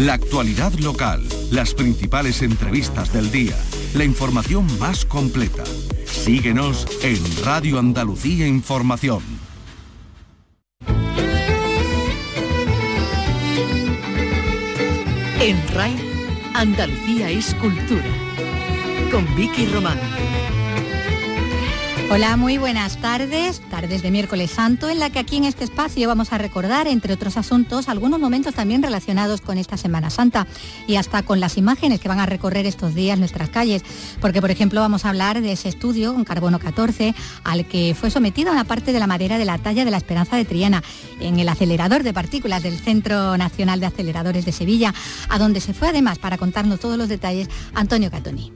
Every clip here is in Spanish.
La actualidad local, las principales entrevistas del día, la información más completa. Síguenos en Radio Andalucía Información. En RAI, Andalucía es cultura. Con Vicky Román. Hola, muy buenas tardes, tardes de miércoles santo, en la que aquí en este espacio vamos a recordar, entre otros asuntos, algunos momentos también relacionados con esta Semana Santa y hasta con las imágenes que van a recorrer estos días nuestras calles, porque por ejemplo vamos a hablar de ese estudio con carbono 14 al que fue sometida una parte de la madera de la talla de la Esperanza de Triana en el acelerador de partículas del Centro Nacional de Aceleradores de Sevilla, a donde se fue además para contarnos todos los detalles Antonio Catoni.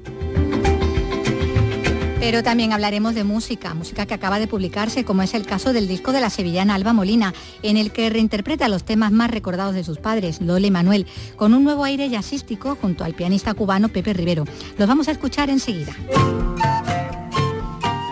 Pero también hablaremos de música, música que acaba de publicarse, como es el caso del disco de la sevillana Alba Molina, en el que reinterpreta los temas más recordados de sus padres, Lola y Manuel, con un nuevo aire jazzístico junto al pianista cubano Pepe Rivero. Los vamos a escuchar enseguida.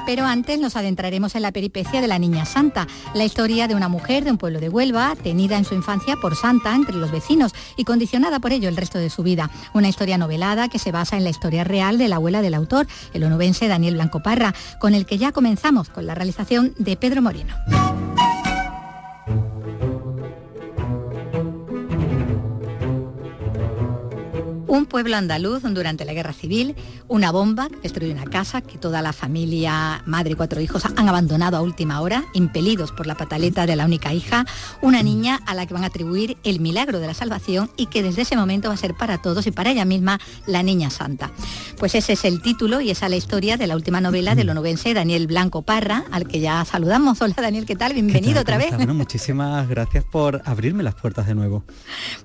Pero antes nos adentraremos en la peripecia de la Niña Santa, la historia de una mujer de un pueblo de Huelva, tenida en su infancia por santa entre los vecinos y condicionada por ello el resto de su vida. Una historia novelada que se basa en la historia real de la abuela del autor, el onubense Daniel Blanco Parra, con el que ya comenzamos con la realización de Pedro Moreno. Un pueblo andaluz durante la guerra civil, una bomba que destruyó una casa que toda la familia, madre y cuatro hijos han abandonado a última hora, impelidos por la pataleta de la única hija, una niña a la que van a atribuir el milagro de la salvación y que desde ese momento va a ser para todos y para ella misma la niña santa. Pues ese es el título y esa es la historia de la última novela del onubense Daniel Blanco Parra, al que ya saludamos. Hola Daniel, ¿qué tal? Bienvenido otra vez. Bueno, muchísimas gracias por abrirme las puertas de nuevo.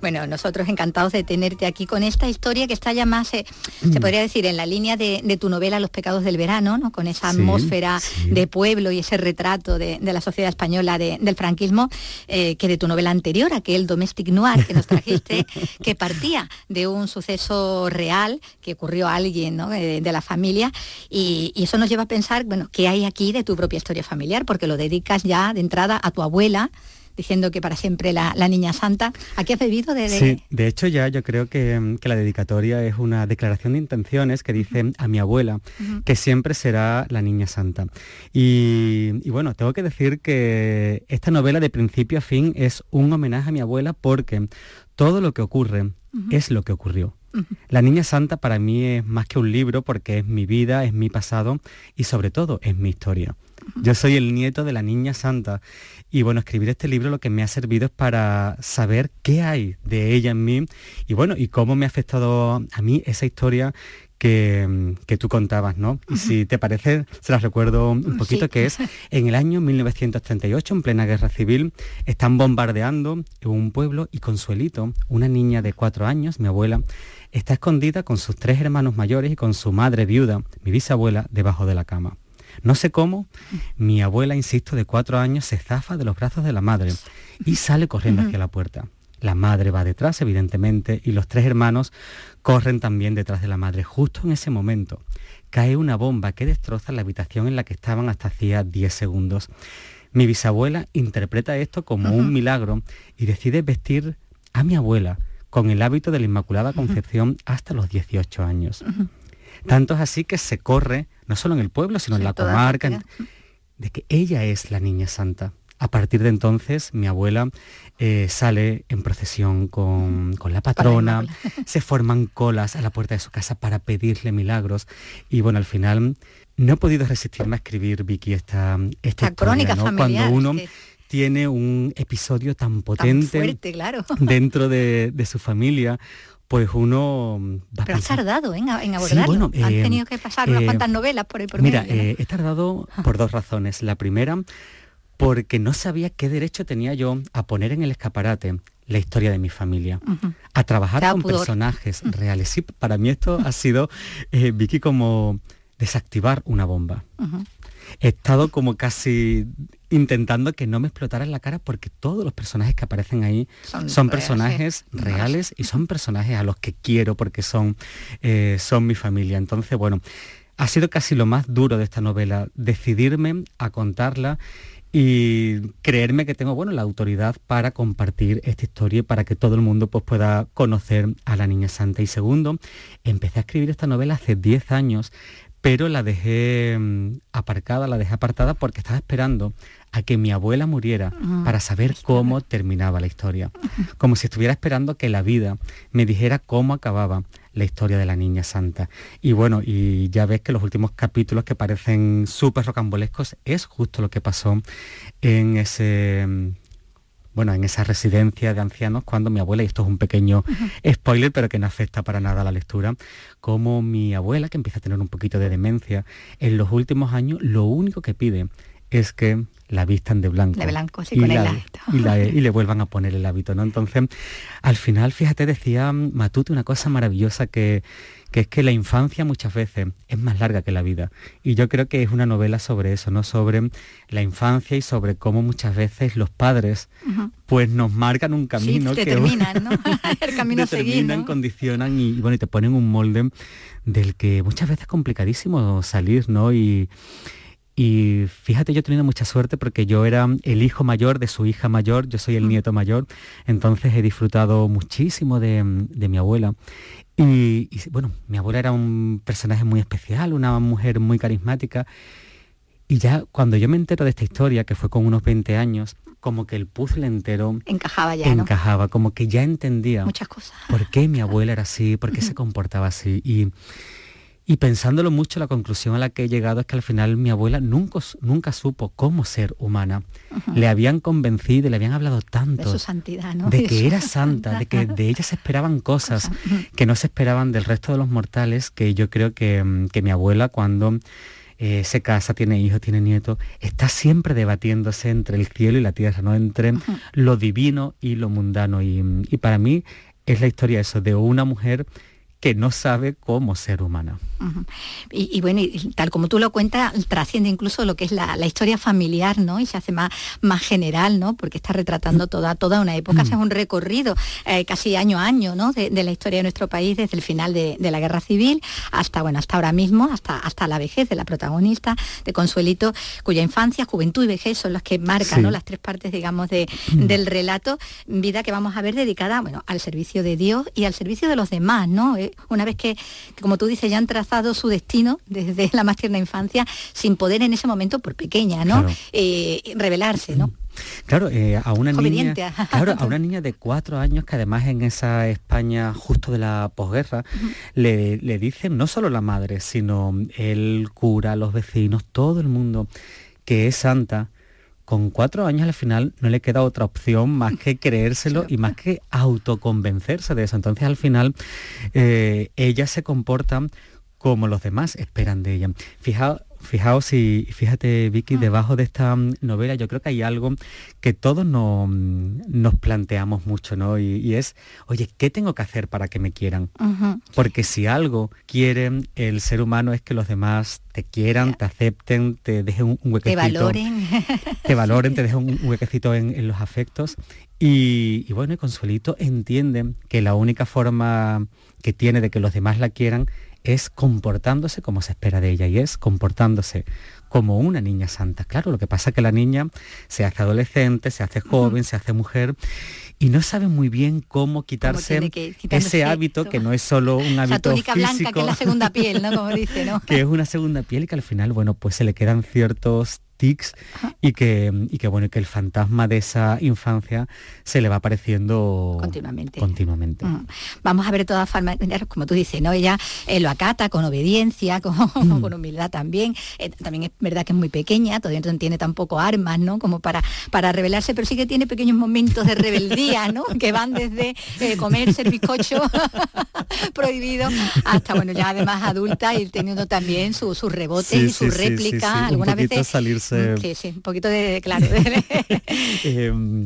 Bueno, nosotros encantados de tenerte aquí con esta historia historia que está ya más, eh, se mm. podría decir, en la línea de, tu novela Los pecados del verano, ¿no? con esa atmósfera de pueblo y ese retrato de, la sociedad española del franquismo, eh, que de tu novela anterior, aquel Domestic Noir que nos trajiste, que partía de un suceso real que ocurrió a alguien eh, de, la familia, y, y, eso nos lleva a pensar, bueno, ¿qué hay aquí de tu propia historia familiar? Porque lo dedicas ya de entrada a tu abuela, diciendo que para siempre la, niña santa. ¿A qué has bebido? De, Sí, de hecho ya yo creo que, la dedicatoria es una declaración de intenciones que dice a mi abuela que siempre será la niña santa. Y, bueno, tengo que decir que esta novela de principio a fin es un homenaje a mi abuela porque todo lo que ocurre es lo que ocurrió. La Niña Santa para mí es más que un libro porque es mi vida, es mi pasado y sobre todo es mi historia. Yo soy el nieto de la Niña Santa y bueno, escribir este libro lo que me ha servido es para saber qué hay de ella en mí y bueno, y cómo me ha afectado a mí esa historia que, tú contabas, ¿no? Y si te parece, se las recuerdo un poquito, que es en el año 1938, en plena guerra civil, están bombardeando un pueblo y Consuelito, una niña de cuatro años, mi abuela, está escondida con sus tres hermanos mayores y con su madre viuda, mi bisabuela, debajo de la cama. No sé cómo, mi abuela, insisto, de cuatro años, se zafa de los brazos de la madre y sale corriendo hacia la puerta. La madre va detrás, evidentemente, y los tres hermanos corren también detrás de la madre. Justo en ese momento cae una bomba que destroza la habitación en la que estaban hasta hacía 10 segundos. Mi bisabuela interpreta esto como un milagro y decide vestir a mi abuela con el hábito de la Inmaculada Concepción hasta los 18 años. Tanto es así que se corre, no solo en el pueblo, sino en la comarca, de que ella es la niña santa. A partir de entonces, mi abuela eh, sale en procesión con, la patrona, se forman colas a la puerta de su casa para pedirle milagros. Y bueno, al final no he podido resistirme a escribir, Vicky, esta, esta, crónica Cuando uno tiene un episodio tan potente claro. dentro de, de su familia, pues uno va Pero has tardado en, abordarlo. Sí, eh, tenido que pasar unas eh, cuantas novelas por el por Mira, eh, he tardado por dos razones. La primera, porque no sabía qué derecho tenía yo a poner en el escaparate la historia de mi familia, a trabajar con personajes reales. Sí, para mí esto ha sido, Vicky, como desactivar una bomba. He estado como casi intentando que no me explotara en la cara porque todos los personajes que aparecen ahí son, personajes reales y son personajes a los que quiero porque son, eh, son mi familia. Entonces, bueno, ha sido casi lo más duro de esta novela, decidirme a contarla y creerme que tengo bueno, la autoridad para compartir esta historia y para que todo el mundo pues, pueda conocer a la Niña Santa. Y segundo, empecé a escribir esta novela hace 10 años, pero la dejé mm, aparcada, la dejé apartada porque estaba esperando a que mi abuela muriera ah, para saber cómo terminaba la historia. Como si estuviera esperando que la vida me dijera cómo acababa la historia de la niña santa. Y bueno, y ya ves que los últimos capítulos que parecen súper rocambolescos es justo lo que pasó en ese bueno, en esa residencia de ancianos cuando mi abuela, y esto es un pequeño spoiler, pero que no afecta para nada a la lectura, como mi abuela, que empieza a tener un poquito de demencia, en los últimos años lo único que pide es que la vistan de blanco. De blanco, sí, y con el hábito. Y, le vuelvan a poner el hábito, ¿no? Entonces, al final, fíjate, decía Matute una cosa maravillosa que, que es que la infancia muchas veces es más larga que la vida. Y yo creo que es una novela sobre eso, ¿no? Sobre la infancia y sobre cómo muchas veces los padres pues nos marcan un camino que determinan, ¿no? el camino determinan, condicionan y, bueno, y te ponen un molde del que muchas veces es complicadísimo salir, ¿no? Y, y fíjate, yo he tenido mucha suerte porque yo era el hijo mayor de su hija mayor, yo soy el nieto mayor, entonces he disfrutado muchísimo de, mi abuela. Y, bueno, mi abuela era un personaje muy especial, una mujer muy carismática. Y ya cuando yo me entero de esta historia, que fue con unos 20 años, como que el puzzle entero encajaba ya. Encajaba, como que ya entendía. Muchas cosas. ¿Por qué mi abuela era así? ¿Por qué se comportaba así? Y y pensándolo mucho, la conclusión a la que he llegado es que al final mi abuela nunca, nunca supo cómo ser humana. Le habían convencido, le habían hablado tanto de su santidad, ¿no? de que era santa, de que de ella se esperaban cosas que no se esperaban del resto de los mortales, que yo creo que, mm, mi abuela cuando eh, se casa, tiene hijos, tiene nietos, está siempre debatiéndose entre el cielo y la tierra, ¿no? entre lo divino y lo mundano. Y, y para mí es la historia eso, de una mujer que no sabe cómo ser humana. y, bueno, tal como tú lo cuentas, trasciende incluso lo que es la, historia familiar, ¿no? Y se hace más, más general, ¿no? Porque está retratando toda, toda una época, es un recorrido eh, casi año a año, ¿no? De, la historia de nuestro país desde el final de, la guerra civil hasta, bueno, hasta ahora mismo, hasta, hasta la vejez de la protagonista, de Consuelito, cuya infancia, juventud y vejez son las que marcan, ¿no? Las tres partes, digamos, de, mm. del relato, vida que vamos a ver dedicada, bueno, al servicio de Dios y al servicio de los demás, ¿no? Una vez que, como tú dices, ya han trazado su destino desde la más tierna infancia, sin poder en ese momento, por pequeña, ¿no? Eh, revelarse, ¿no? Claro, eh, a una niña, claro, a una niña de cuatro años que además en esa España justo de la posguerra le, le, dicen no solo la madre, sino el cura, los vecinos, todo el mundo que es santa, con cuatro años al final no le queda otra opción más que creérselo y más que autoconvencerse de eso. Entonces al final eh, ella se comporta como los demás esperan de ella. Fijaos, Fijaos y fíjate Vicky, ah. debajo de esta mm, novela yo creo que hay algo que todos mm, nos planteamos mucho, ¿no? Y, es, oye, ¿qué tengo que hacer para que me quieran? Porque si algo quiere el ser humano es que los demás te quieran, te acepten, te dejen un, huequecito. Te valoren. Te valoren, te dejen un huequecito en, los afectos. Y, y bueno, y Consuelito entiende que la única forma que tiene de que los demás la quieran es comportándose como se espera de ella y es comportándose como una niña santa. Claro, lo que pasa es que la niña se hace adolescente, se hace joven, se hace mujer y no sabe muy bien cómo quitarse ese hábito que no es solo un hábito túnica blanca que es la segunda piel, ¿no? Como dice, ¿no? que es una segunda piel y que al final, bueno, pues se le quedan ciertos tics y que, y que bueno que el fantasma de esa infancia se le va apareciendo continuamente. continuamente. Vamos a ver de todas formas, como tú dices, ¿no? Ella eh, lo acata con obediencia, con, con humildad también. Eh, también es verdad que es muy pequeña, todavía no tiene tampoco armas, ¿no? Como para, para rebelarse, pero sí que tiene pequeños momentos de rebeldía, ¿no? que van desde eh, comerse el bizcocho prohibido hasta, bueno, ya además adulta y teniendo también sus su rebotes y su réplica. Algunas veces salirse Sí, sí, un poquito de, claro. Em,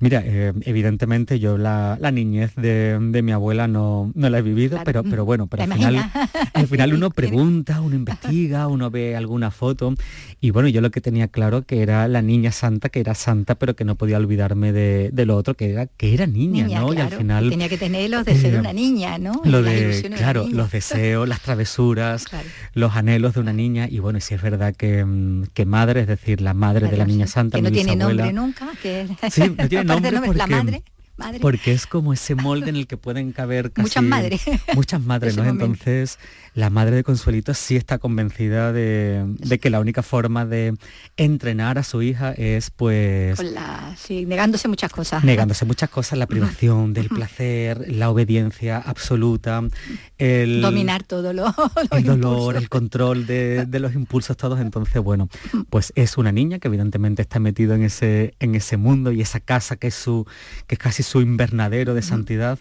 mira, em, evidentemente yo la, niñez de, mi abuela no, no la he vivido, pero, pero bueno, pero al final, al final uno pregunta, uno investiga, uno ve alguna foto y bueno, yo lo que tenía claro que era la niña santa, que era santa, pero que no podía olvidarme de, lo otro, que era que era niña, ¿no? y al final... Tenía que tener los deseos de una niña, ¿no? Lo de, claro, los deseos, las travesuras, los anhelos de una niña y bueno, si es verdad que, mm, que madre es decir, la madre de la Niña Santa, que no tiene nombre nunca, que sí, no tiene nombre porque, la madre. Porque es como ese molde en el que pueden caber casi muchas madres. Muchas madres, ¿no? Entonces, la madre de Consuelito sí está convencida de, que la única forma de entrenar a su hija es pues... sí, negándose muchas cosas. Negándose muchas cosas, la privación del placer, la obediencia absoluta, el... Dominar todo lo... el dolor, el control de, los impulsos todos. Entonces, bueno, pues es una niña que evidentemente está metida en ese, en ese mundo y esa casa que es, su, que es casi su invernadero de santidad.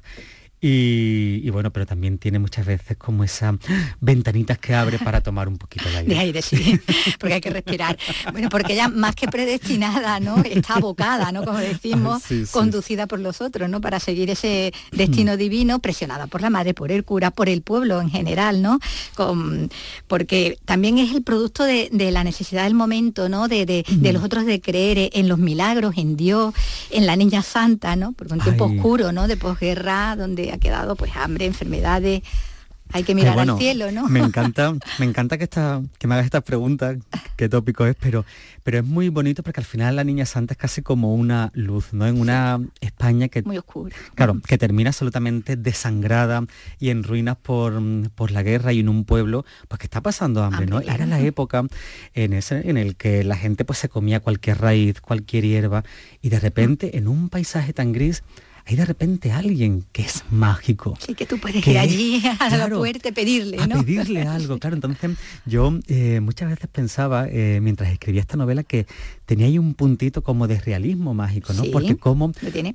Y, bueno, pero también tiene muchas veces como esas ventanitas que abre para tomar un poquito de aire. De aire, sí, porque hay que respirar. Bueno, porque ella más que predestinada, ¿no? Está abocada, ¿no? Como decimos, conducida por los otros, ¿no? Para seguir ese destino divino, presionada por la madre, por el cura, por el pueblo en general, ¿no? Con, porque también es el producto de, la necesidad del momento, ¿no? De, los otros de creer en los milagros, en Dios, en la niña santa, ¿no? Porque un tiempo oscuro, ¿no? De posguerra, donde ha quedado pues hambre, enfermedades, hay que mirar al cielo, ¿no? Me encanta, me encanta que, esta, que me hagas estas preguntas, qué tópico es, pero, pero es muy bonito porque al final la Niña Santa es casi como una luz, ¿no? En una España que... Muy oscura. Claro, que termina absolutamente desangrada y en ruinas por, por la guerra y en un pueblo pues que está pasando hambre, ¿no? Era la época en, ese, en el que la gente pues se comía cualquier raíz, cualquier hierba y de repente en un paisaje tan gris hay de repente alguien que es mágico. Sí, que tú puedes ir allí a la puerta pedirle, ¿no? A pedirle algo, claro. Entonces yo eh, muchas veces pensaba, eh, mientras escribía esta novela, que tenía ahí un puntito como de realismo mágico, ¿no? Porque como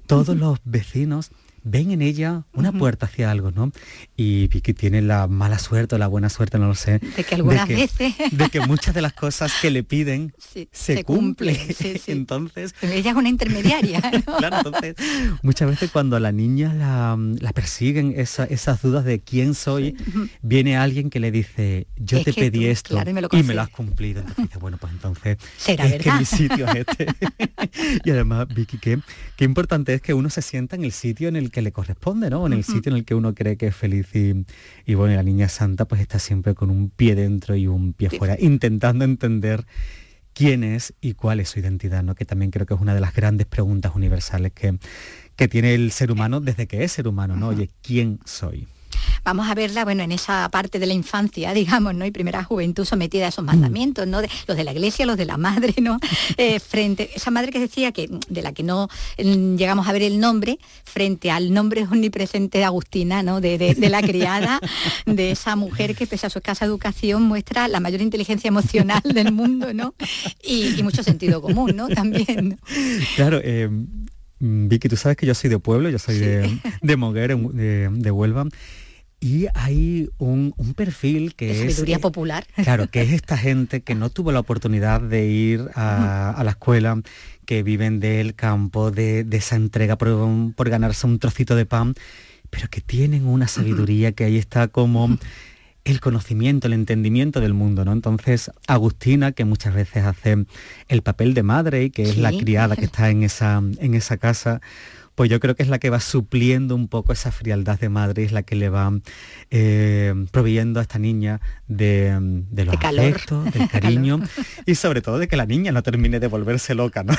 todos los vecinos ven en ella una puerta hacia algo, ¿no? Y Vicky tiene la mala suerte o la buena suerte, no lo sé. De que algunas veces. De que muchas de las cosas que le piden se, cumplen. Cumple. entonces... ella es una intermediaria, claro, entonces muchas veces cuando a la niña la, persiguen esas dudas de quién soy, viene alguien que le dice, yo te pedí esto y, me lo, has cumplido. Entonces dice, bueno, pues entonces ¿Será es que mi sitio es este. y además, Vicky, qué, qué importante es que uno se sienta en el sitio en el que le corresponde, ¿no? En el sitio en el que uno cree que es feliz y, bueno, la niña santa pues está siempre con un pie dentro y un pie fuera, intentando entender quién es y cuál es su identidad, ¿no? Que también creo que es una de las grandes preguntas universales que, que tiene el ser humano desde que es ser humano, ¿no? Oye, ¿quién soy? Vamos a verla, bueno, en esa parte de la infancia, digamos, ¿no? Y primera juventud sometida a esos mm. mandamientos, ¿no? De, los de la iglesia, los de la madre, ¿no? Eh, frente, esa madre que decía que, de la que no mm, llegamos a ver el nombre, frente al nombre omnipresente de Agustina, ¿no? De, la criada, de esa mujer que pese a su escasa educación muestra la mayor inteligencia emocional del mundo, ¿no? Y, mucho sentido común, ¿no? También. Claro, eh, Vicky, tú sabes que yo soy de pueblo, yo soy de, de Moguer, de, de Huelva. Y hay un, perfil que es... Sabiduría eh, popular. Claro, que es esta gente que no tuvo la oportunidad de ir a, la escuela, que viven del campo, de, esa entrega por, por, ganarse un trocito de pan, pero que tienen una sabiduría que ahí está como el conocimiento, el entendimiento del mundo, ¿no? Entonces, Agustina, que muchas veces hace el papel de madre y que es la criada que está en esa, en esa casa, pues yo creo que es la que va supliendo un poco esa frialdad de madre, es la que le va eh, proveyendo a esta niña de, los afectos, del cariño y sobre todo de que la niña no termine de volverse loca, ¿no?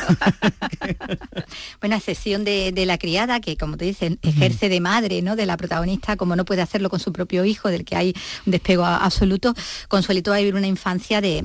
bueno, excepción de, la criada, que como te dicen, ejerce de madre, ¿no? De la protagonista, como no puede hacerlo con su propio hijo, del que hay un despego absoluto, Consuelito va a vivir una infancia de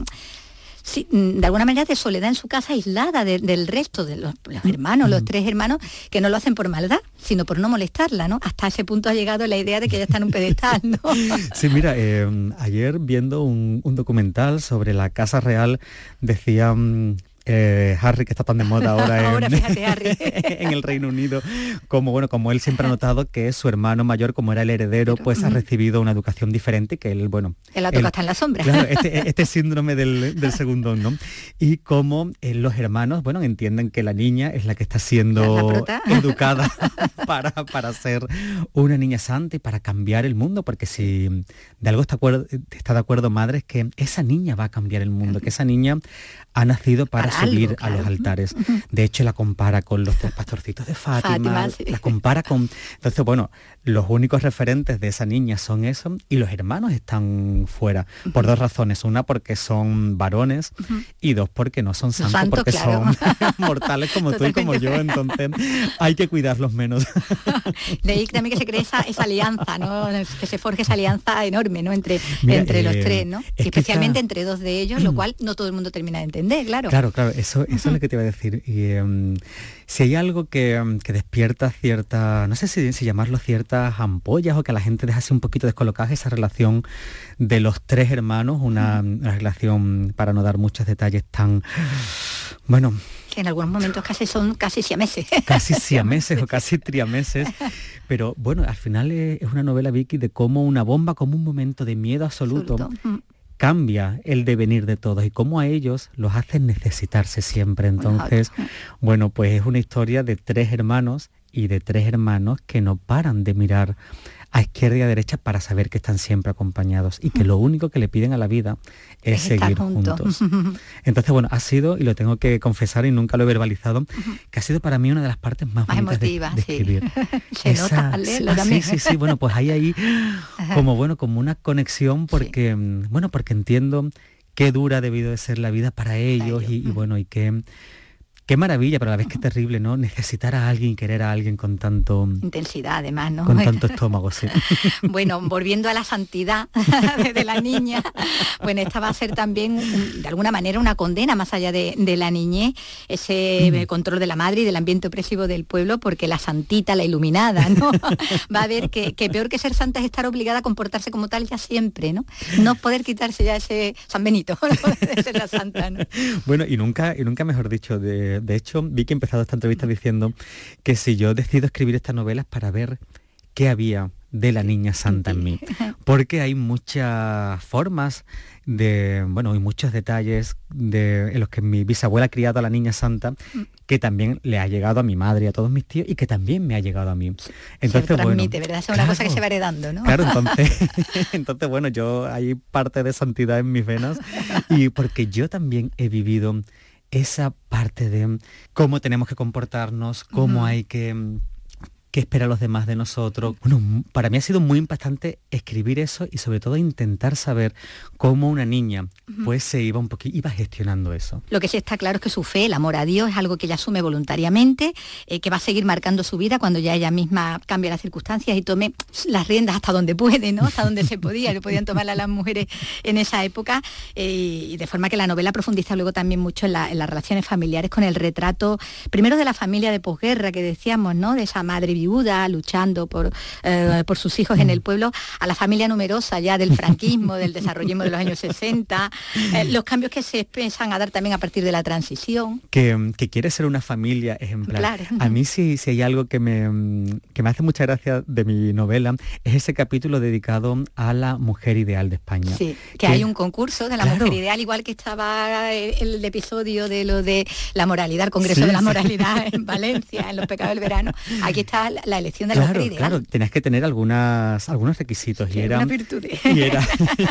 Mm, de alguna manera de soledad en su casa aislada del resto de los, hermanos, los mm. tres hermanos, que no lo hacen por maldad, sino por no molestarla, ¿no? Hasta ese punto ha llegado la idea de que ella está en un pedestal, ¿no? Sí, mira, em, ayer viendo un, un, documental sobre la Casa Real, decía mm, eh, Harry, que está tan de moda ahora, en, el Reino Unido, como bueno, como él siempre ha notado que su hermano mayor, como era el heredero, pues ha recibido una educación diferente que él, bueno. Él la toca está en la sombra. Este, este, síndrome del, segundo, ¿no? Y como eh, los hermanos, bueno, entienden que la niña es la que está siendo educada para, para ser una niña santa y para cambiar el mundo, porque si de algo está, está de acuerdo madre es que esa niña va a cambiar el mundo, que esa niña ha nacido para subir a los altares. De hecho, la compara con los pastorcitos de Fátima, la compara con... Entonces, bueno, los únicos referentes de esa niña son eso y los hermanos están fuera por dos razones. Una porque son varones y dos porque no son santos, porque son mortales como tú y como yo. Entonces hay que cuidarlos menos. De ahí también que se cree esa, alianza, ¿no? que se forje esa alianza enorme ¿no? entre, entre los eh, tres, ¿no? Especialmente entre dos de ellos, lo cual no todo el mundo termina de entender, claro. Claro, claro, eso, eso es lo que te iba a decir. Y, em, si hay algo em, que, despierta cierta, no sé si, si, llamarlo ciertas ampollas o que a la gente deja así un poquito descolocada, esa relación de los tres hermanos, una, relación, para no dar muchos detalles, tan, bueno... Que en algunos momentos casi son casi siameses. Casi siameses o casi triameses. Pero bueno, al final es, una novela, Vicky, de cómo una bomba, como un momento de miedo absoluto, cambia el devenir de todos y cómo a ellos los hacen necesitarse siempre. Entonces, bueno, pues es una historia de tres hermanos y de tres hermanos que no paran de mirar a izquierda y a derecha para saber que están siempre acompañados y que lo único que le piden a la vida es, seguir juntos. Entonces, bueno, ha sido, y lo tengo que confesar y nunca lo he verbalizado, que ha sido para mí una de las partes más, bonitas de, escribir. Se nota Sí, sí, sí, bueno, pues hay ahí como, bueno, como una conexión porque, mm, bueno, porque entiendo qué dura ha debido de ser la vida para ellos, y, y, bueno, y qué Qué maravilla, pero a la vez que terrible, ¿no? Necesitar a alguien, querer a alguien con tanto... Intensidad, además, ¿no? Con tanto estómago, sí. bueno, volviendo a la santidad de la niña, bueno, esta va a ser también, de alguna manera, una condena más allá de, la niñez, ese mm. control de la madre y del ambiente opresivo del pueblo, porque la santita, la iluminada, ¿no? va a ver que, peor que ser santa es estar obligada a comportarse como tal ya siempre, ¿no? No poder quitarse ya ese San Benito, de ser la santa, ¿no? Bueno, y nunca, y nunca mejor dicho, de de hecho, vi que he empezado esta entrevista diciendo que si yo decido escribir estas novelas para ver qué había de la niña santa en mí. Porque hay muchas formas de, bueno, hay muchos detalles de, en los que mi bisabuela ha criado a la niña santa mm. que también le ha llegado a mi madre y a todos mis tíos y que también me ha llegado a mí. Entonces, se transmite, ¿verdad? Es una cosa que se va heredando, ¿no? Claro, entonces, entonces, bueno, yo hay parte de santidad en mis venas y porque yo también he vivido esa parte de cómo tenemos que comportarnos, cómo hay que qué esperan los demás de nosotros. Bueno, para mí ha sido muy impactante escribir eso y sobre todo intentar saber cómo una niña pues se iba un poquito, iba gestionando eso. Lo que sí está claro es que su fe, el amor a Dios, es algo que ella asume voluntariamente, eh, que va a seguir marcando su vida cuando ya ella misma cambie las circunstancias y tome las riendas hasta donde puede, ¿no? Hasta donde se podía, que podían tomarla las mujeres en esa época. Eh, y de forma que la novela profundiza luego también mucho en, las relaciones familiares con el retrato, primero de la familia de posguerra que decíamos, ¿no? De esa madre luchando por, eh, por sus hijos en el pueblo, a la familia numerosa ya del franquismo, del desarrollismo de los años 60, eh, los cambios que se empiezan a dar también a partir de la transición. Que, quiere ser una familia ejemplar. A mí sí, si hay algo que me, me hace mucha gracia de mi novela, es ese capítulo dedicado a la mujer ideal de España. Sí, que, hay un concurso de la mujer ideal, igual que estaba el, episodio de lo de la moralidad, el Congreso de la Moralidad en Valencia, en los pecados del verano. Aquí está la elección de la mujer ideal. Claro, tenías que tener algunas, algunos requisitos y era, y era,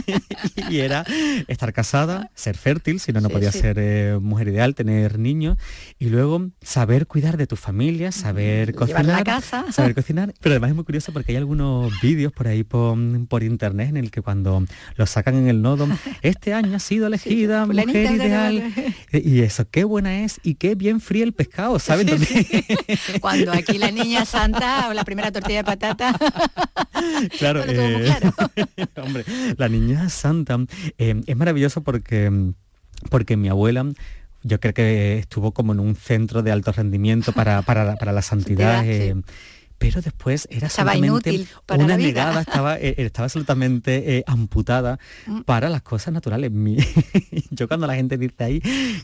y era estar casada, ser fértil, si no, no podía ser eh, mujer ideal, tener niños y luego saber cuidar de tu familia, saber cocinar. La casa. Saber cocinar. Pero además es muy curioso porque hay algunos vídeos por ahí por, internet en el que cuando lo sacan en el nodo, este año ha sido elegida mujer ideal. Y eso, qué buena es y qué bien fría el pescado, ¿saben? Cuando aquí la niña santa o la primera tortilla de patata. Claro, eh, hombre, la niña santa eh, es maravilloso porque, porque mi abuela yo creo que estuvo como en un centro de alto rendimiento para, para, la santidad pero después era estaba inútil para una negada, estaba, eh, estaba absolutamente eh, amputada mm. para las cosas naturales. yo cuando la gente dice ahí,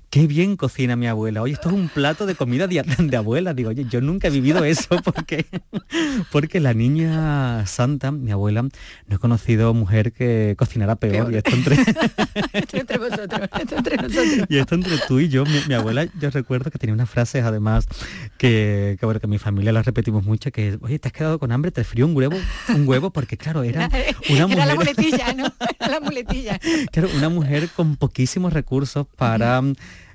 qué bien cocina mi abuela, oye, esto es un plato de comida de, abuela, digo, oye, yo nunca he vivido eso porque, porque la niña santa, mi abuela, no he conocido mujer que cocinara peor, Y, esto entre... entre vosotros, esto entre nosotros. Y esto entre tú y yo, mi, abuela, yo recuerdo que tenía unas frases además que, que, bueno, que mi familia las repetimos mucho, que oye, te has quedado con hambre, te frío un huevo, un huevo, porque claro, era una mujer... Era la muletilla, ¿no? la muletilla. Claro, una mujer con poquísimos recursos para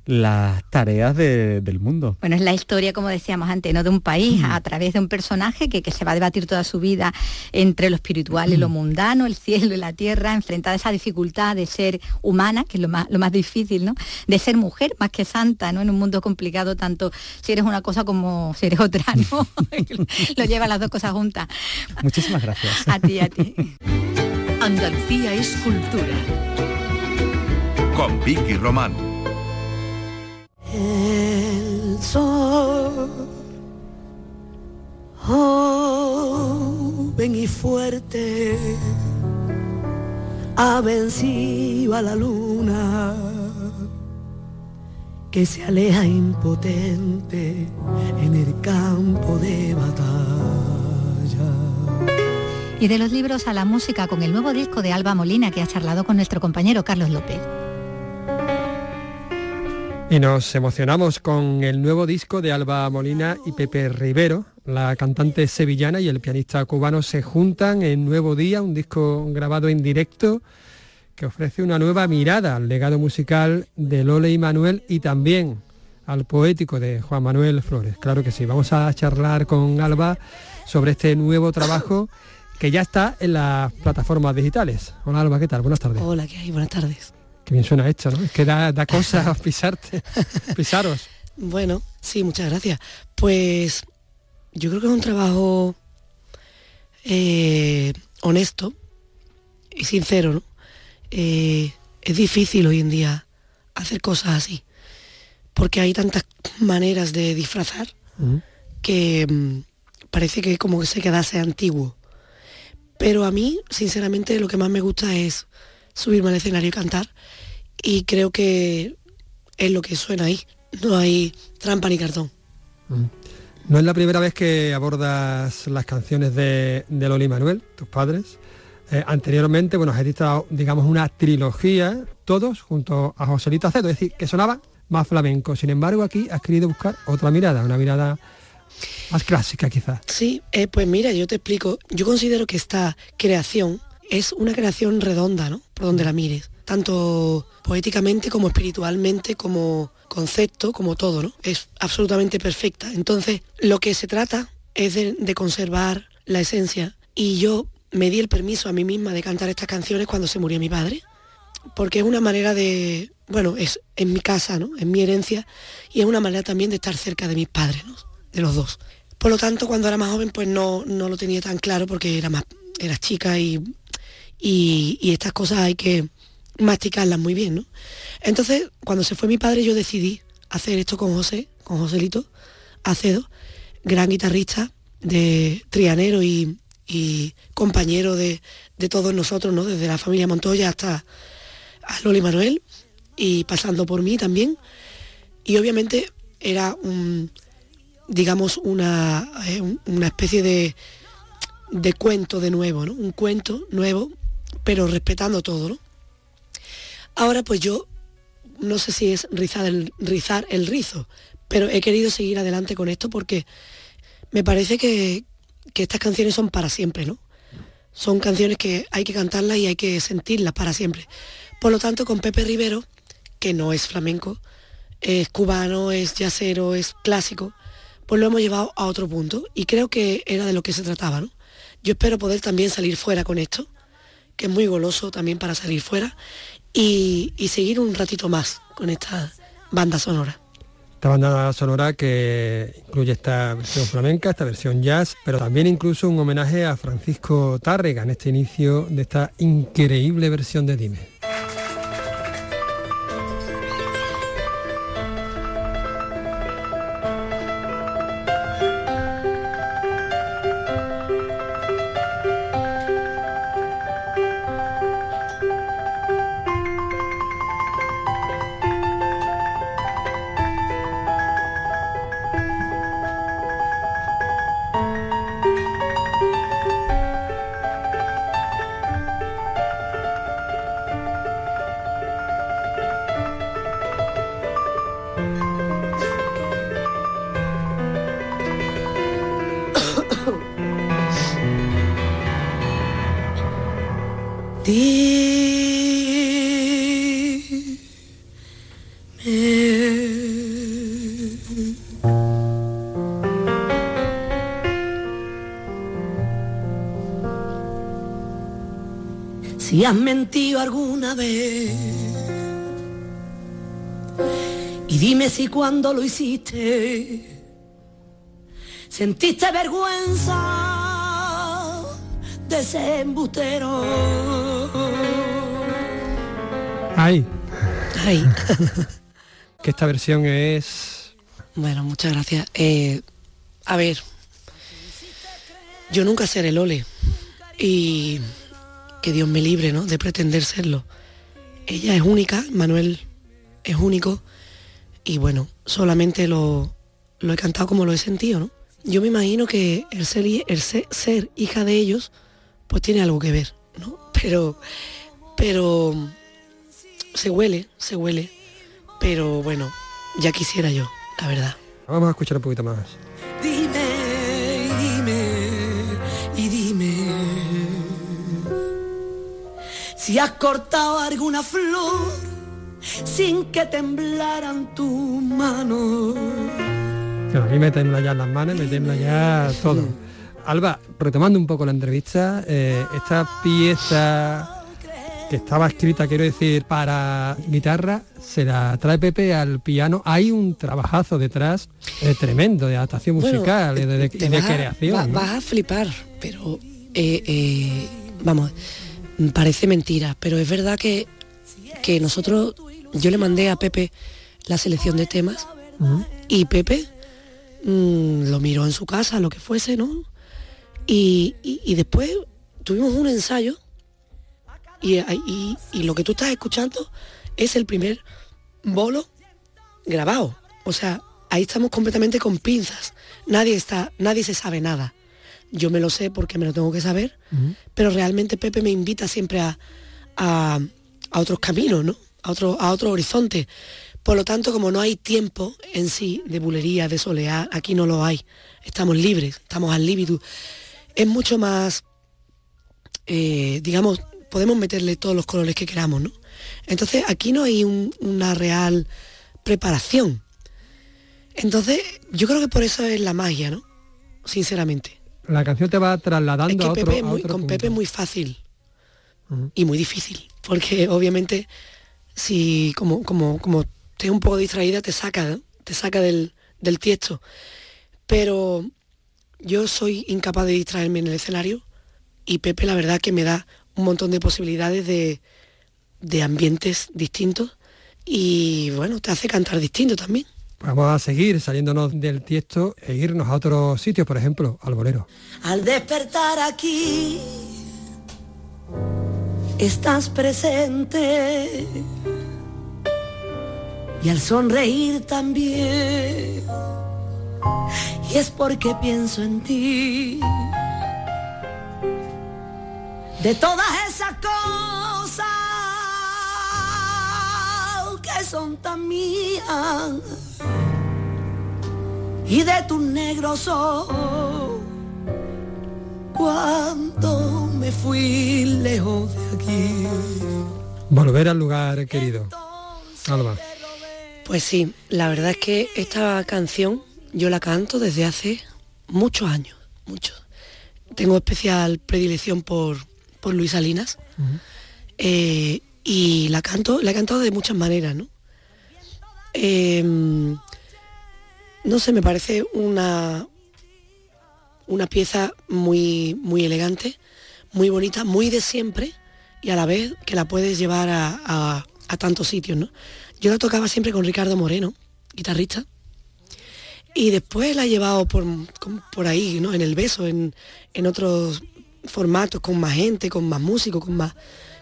las tareas del mundo. Bueno, es la historia, como decíamos antes, ¿no? de un país mm. a través de un personaje que, se va a debatir toda su vida entre lo espiritual y lo mundano, el cielo y la tierra, enfrentada a esa dificultad de ser humana, que es lo más, lo más difícil, ¿no? De ser mujer más que santa, ¿no? En un mundo complicado, tanto si eres una cosa como si eres otra, ¿no? lo lleva las dos cosas juntas. Muchísimas gracias. A ti, a ti. Andalucía es cultura. Con Vicky Román. El sol, joven y fuerte, ha vencido a la luna que se aleja impotente en el campo de batalla. Y de los libros a la música con el nuevo disco de Alba Molina que ha charlado con nuestro compañero Carlos López. Y nos emocionamos con el nuevo disco de Alba Molina y Pepe Rivero. La cantante sevillana y el pianista cubano se juntan en Nuevo Día, un disco grabado en directo que ofrece una nueva mirada al legado musical de Lole y Manuel y también al poético de Juan Manuel Flores. Claro que sí, vamos a charlar con Alba sobre este nuevo trabajo que ya está en las plataformas digitales. Hola Alba, ¿qué tal? Buenas tardes. Hola, ¿qué hay? Buenas tardes. Qué bien suena esto, ¿no? Es que da, da cosa pisarte, pisaros. Bueno, sí, muchas gracias. Pues yo creo que es un trabajo eh, honesto y sincero, ¿no? Eh, es difícil hoy en día hacer cosas así, porque hay tantas maneras de disfrazar que mm, parece que como que se quedase antiguo. Pero a mí, sinceramente, lo que más me gusta es subirme al escenario y cantar, y creo que es lo que suena ahí, no hay trampa ni cartón. No es la primera vez que abordas las canciones de, de Loli Manuel, tus padres. Eh, anteriormente, bueno, has editado, digamos, una trilogía, todos junto a Joselito Acedo, es decir, que sonaba más flamenco. Sin embargo, aquí has querido buscar otra mirada, una mirada más clásica quizás. Sí, eh, pues mira, yo te explico. Yo considero que esta creación es una creación redonda, ¿no? Por donde la mires. Tanto poéticamente como espiritualmente, como concepto, como todo, ¿no? Es absolutamente perfecta. Entonces, lo que se trata es de conservar la esencia. Y yo me di el permiso a mí misma de cantar estas canciones cuando se murió mi padre, porque es una manera de, bueno, es en mi casa, ¿no? En mi herencia, y es una manera también de estar cerca de mis padres, ¿no? De los dos. Por lo tanto, cuando era más joven, pues no, no lo tenía tan claro porque era más, era chica y, y, estas cosas hay que masticarlas muy bien, ¿no? Entonces, cuando se fue mi padre, yo decidí hacer esto con José, con Joselito Acedo, gran guitarrista de Trianero y, y compañero de, todos nosotros, ¿no? Desde la familia Montoya hasta a Loli Manuel y pasando por mí también. Y obviamente era un, digamos, una, eh, una especie de, de cuento de nuevo, ¿no? Un cuento nuevo, pero respetando todo, ¿no? Ahora pues yo no sé si es rizar el, rizar el rizo, pero he querido seguir adelante con esto porque me parece que, que estas canciones son para siempre, ¿no? Son canciones que hay que cantarlas y hay que sentirlas para siempre. Por lo tanto, con Pepe Rivero, que no es flamenco, es cubano, es yacero, es clásico, pues lo hemos llevado a otro punto y creo que era de lo que se trataba, ¿no? Yo espero poder también salir fuera con esto, que es muy goloso también para salir fuera, y, y seguir un ratito más con esta banda sonora. Esta banda sonora que incluye esta versión flamenca, esta versión jazz, pero también incluso un homenaje a Francisco Tárrega en este inicio de esta increíble versión de Dime. Si has mentido alguna vez. Y dime si cuando lo hiciste sentiste vergüenza de ese embustero. Ay. Ay. que esta versión es... Bueno, muchas gracias. Eh, a ver, yo nunca seré Lole y que Dios me libre, ¿no? De pretender serlo. Ella es única, Manuel es único y bueno, solamente lo, lo he cantado como lo he sentido, ¿no? Yo me imagino que el ser, el ser, hija de ellos pues tiene algo que ver, ¿no? Pero, pero se huele, se huele. Pero bueno, ya quisiera yo, la verdad. Vamos a escuchar un poquito más. Si has cortado alguna flor sin que temblaran tus manos. a mí me tembla ya las manos, me tembla ya todo. Alba, retomando un poco la entrevista, eh, esta pieza que estaba escrita, quiero decir, para guitarra, se la trae Pepe al piano. Hay un trabajazo detrás eh, tremendo de adaptación musical, y de, creación. Vas a flipar, pero eh, vamos, parece mentira, pero es verdad que, que nosotros, yo le mandé a Pepe la selección de temas y Pepe mm, lo miró en su casa, lo que fuese, ¿no? y después tuvimos un ensayo y, lo que tú estás escuchando es el primer bolo grabado. O sea, ahí estamos completamente con pinzas. Nadie está, nadie se sabe nada. Yo me lo sé porque me lo tengo que saber, pero realmente Pepe me invita siempre a, a, otros caminos, ¿no? A otro, a otro horizonte. Por lo tanto, como no hay tiempo en sí de bulería, de solear, aquí no lo hay. Estamos libres, estamos al líbido. Es mucho más, eh, digamos, podemos meterle todos los colores que queramos, ¿no? Entonces aquí no hay una real preparación. Entonces yo creo que por eso es la magia, ¿no? Sinceramente. La canción te va trasladando a otro, Pepe Con Pepe es muy fácil y muy difícil, porque obviamente si como, como, como te un poco distraída te saca, te saca del, del tiesto. Pero yo soy incapaz de distraerme en el escenario y Pepe la verdad que me da un montón de posibilidades de, de ambientes distintos y bueno, te hace cantar distinto también. Vamos a seguir saliéndonos del tiesto e irnos a otros sitios, por ejemplo, al bolero. Al despertar aquí, estás presente. Y al sonreír también. Y es porque pienso en ti de todas esas cosas son tan mías y de tus negros ojos cuando me fui lejos de aquí. Volver al lugar querido. Alba. Pues sí, la verdad es que esta canción yo la canto desde hace muchos años, muchos. Tengo especial predilección por, por Luis Salinas. Eh, y la canto, la he cantado de muchas maneras, ¿no? Em, no sé, me parece una, una pieza muy, muy elegante, muy bonita, muy de siempre y a la vez que la puedes llevar a, tantos sitios, ¿no? Yo la tocaba siempre con Ricardo Moreno, guitarrista, y después la he llevado por, por ahí, ¿no? En el beso, en, en otros formatos, con más gente, con más músicos, con más,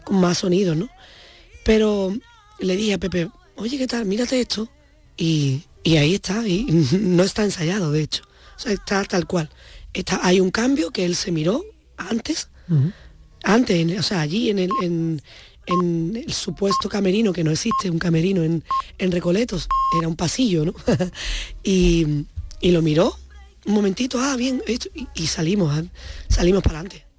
con más sonidos, ¿no? Pero le dije a Pepe, oye, ¿qué tal? Mírate esto. Y, ahí está, y no está ensayado, de hecho. O sea, está tal cual. Está, hay un cambio que él se miró antes, antes, o sea, allí en el, en, el supuesto camerino, que no existe un camerino en, Recoletos, era un pasillo, ¿no? y, lo miró un momentito, ah, bien, y, salimos, salimos para adelante.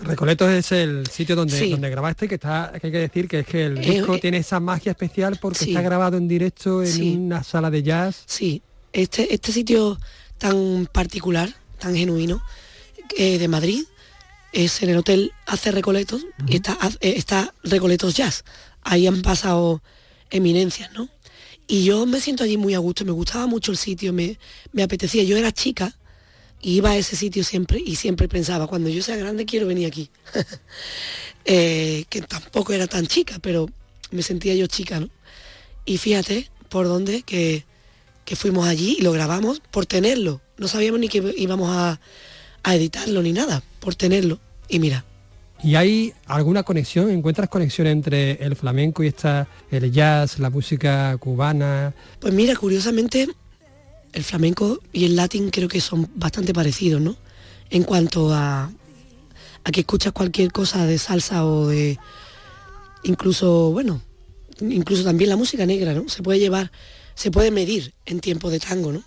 Recoletos es el sitio donde, donde grabaste, que está, que hay que decir que es que el eh, disco eh, tiene esa magia especial porque está grabado en directo en una sala de jazz. Sí, este, este sitio tan particular, tan genuino, eh, de Madrid, es en el hotel hace Recoletos y está, eh, está Recoletos Jazz. Ahí han pasado eminencias, ¿no? Y yo me siento allí muy a gusto, me gustaba mucho el sitio, me, me apetecía. Yo era chica iba a ese sitio siempre y siempre pensaba, cuando yo sea grande quiero venir aquí. Eh, que tampoco era tan chica, pero me sentía yo chica, ¿no? Y fíjate por dónde que, que fuimos allí y lo grabamos por tenerlo. No sabíamos ni que íbamos a, a editarlo ni nada, por tenerlo. Y mira, ¿Y hay alguna conexión? ¿Encuentras conexión entre el flamenco y esta, el jazz, la música cubana? Pues mira, curiosamente, el flamenco y el latín creo que son bastante parecidos, ¿no? En cuanto a, a que escuchas cualquier cosa de salsa o de incluso, bueno, incluso también la música negra, ¿no? Se puede llevar, se puede medir en tiempo de tango, ¿no?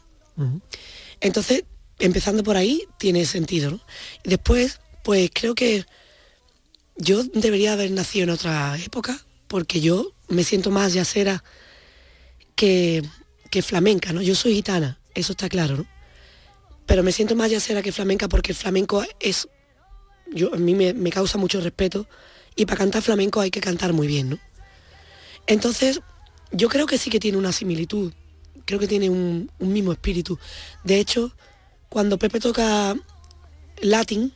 Entonces, empezando por ahí, tiene sentido, ¿no? Después, pues creo que yo debería haber nacido en otra época, porque yo me siento más yacera que, que flamenca, ¿no? Yo soy gitana, eso está claro, ¿no? Pero me siento más yacera que flamenca porque el flamenco es, yo, a mí me, me causa mucho respeto y para cantar flamenco hay que cantar muy bien, ¿no? Entonces, yo creo que sí que tiene una similitud, creo que tiene un, un mismo espíritu. De hecho, cuando Pepe toca latín,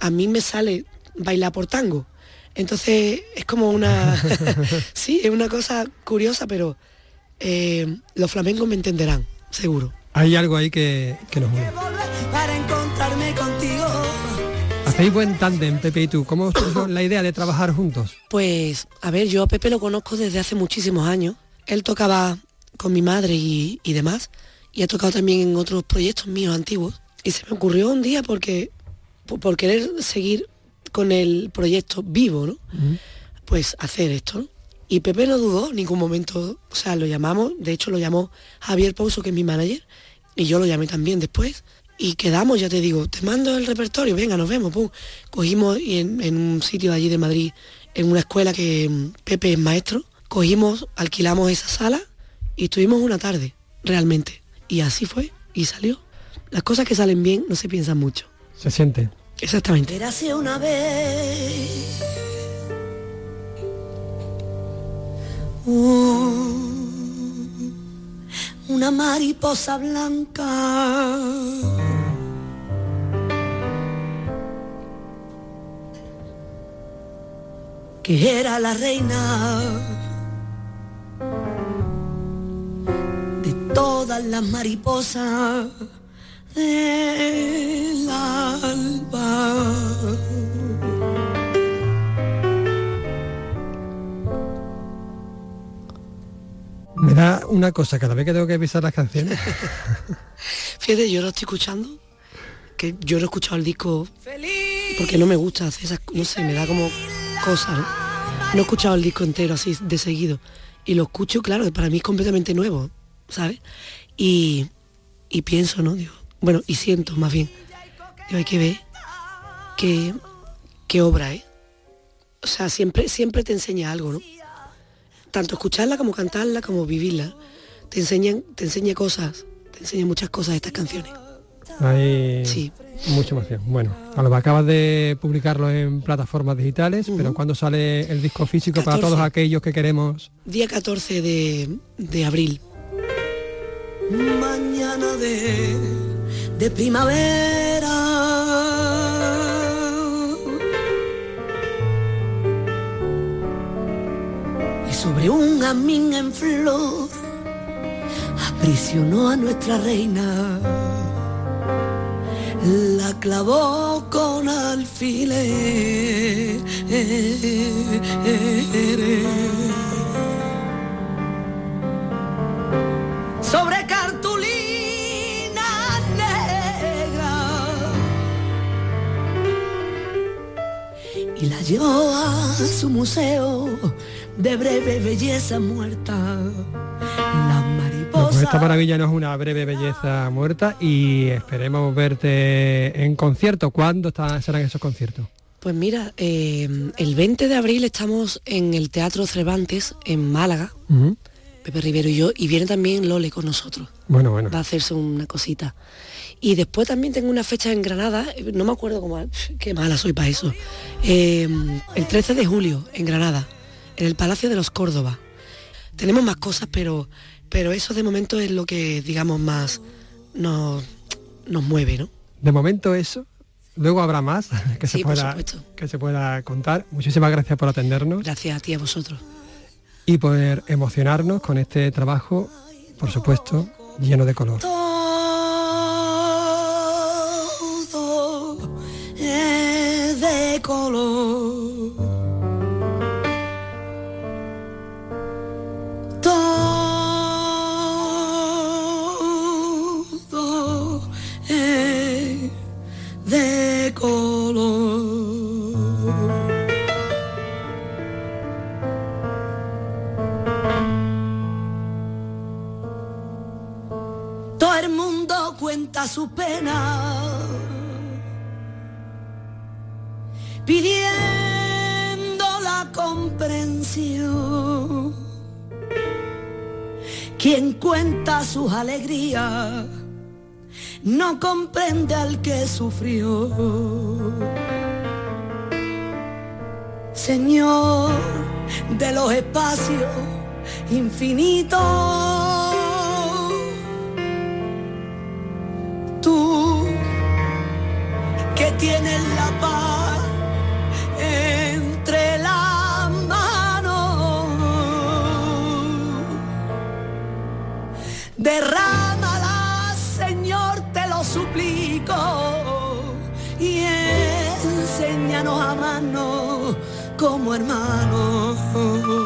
a mí me sale bailar por tango. Entonces es como una... sí, es una cosa curiosa, pero eh, los flamencos me entenderán, seguro. Hay algo ahí que, que nos une. Para encontrarme contigo. Hacéis buen tándem, Pepe y tú. ¿Cómo surgió la idea de trabajar juntos? Pues, a ver, yo a Pepe lo conozco desde hace muchísimos años. Él tocaba con mi madre y, y demás, y ha tocado también en otros proyectos míos antiguos. Y se me ocurrió un día porque, por, por querer seguir con el proyecto vivo, ¿no? Pues hacer esto, ¿no? Y Pepe no dudó en ningún momento, o sea, lo llamamos, de hecho lo llamó Javier Pouso, que es mi manager, y yo lo llamé también después, y quedamos, ya te digo, te mando el repertorio, venga, nos vemos, pum. Cogimos y en, en un sitio de allí de Madrid, en una escuela que mm, Pepe es maestro, cogimos, alquilamos esa sala y estuvimos una tarde, realmente. Y así fue, y salió. Las cosas que salen bien no se piensan mucho. Se siente. Exactamente. Érase una vez un- una mariposa blanca que era la reina de todas las mariposas del alba. Me da una cosa cada vez que tengo que pisar las canciones. Fíjate, yo lo estoy escuchando, que yo no he escuchado el disco porque no me gusta hacer esas, no sé, me da como cosa, ¿no? No he escuchado el disco entero así de seguido. Y lo escucho, claro, que para mí es completamente nuevo, ¿sabes? Y, y pienso, ¿no? Digo, bueno, y siento más bien. Digo, hay que ver qué, qué obra, ¿eh? O sea, siempre, siempre te enseña algo, ¿no? Tanto escucharla como cantarla, como vivirla. Te enseñan, te enseña cosas, te enseña muchas cosas estas canciones. Hay Sí. mucha emoción. Bueno, Alba, acabas de publicarlo en plataformas digitales, pero ¿cuándo sale el disco físico para 14. todos aquellos que queremos? Día 14 de, de abril. mañana de, de primavera. Sobre un amín en flor aprisionó a nuestra reina. La clavó con alfiler sobre cartulina negra y la llevó a su museo de breve belleza muerta. La Pues esta mariposa. maravilla no es una breve belleza muerta y esperemos verte en concierto. ¿Cuándo está- serán esos conciertos? Pues mira, eh, el 20 de abril estamos en el Teatro Cervantes en Málaga, Pepe Rivero y yo, y viene también Lole con nosotros. Bueno, bueno. Va a hacerse una cosita. Y después también tengo una fecha en Granada, no me acuerdo cómo, qué mala soy para eso. Eh, el 13 de julio en Granada, en el Palacio de los Córdoba. Tenemos más cosas, pero, pero eso de momento es lo que, digamos, más nos, nos mueve, ¿no? De momento eso. Luego habrá más que, Sí, se pueda, que se pueda contar. Muchísimas gracias por atendernos Gracias a ti y a vosotros. y poder emocionarnos con este trabajo, por supuesto, lleno de color. Todo es de color. Sus alegrías no comprende al que sufrió. Señor de los espacios infinitos tú que tienes la paz como hermanos.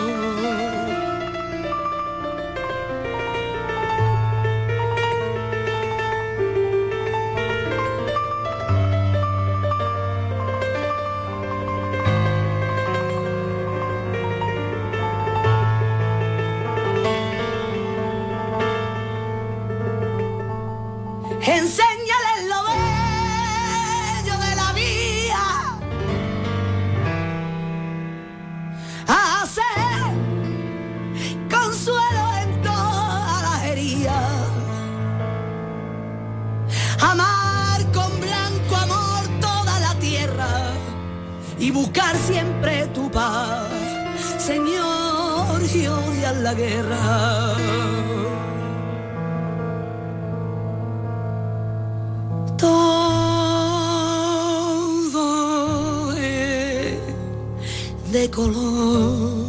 Y buscar siempre tu paz, Señor, y odiar la guerra. Todo es de color.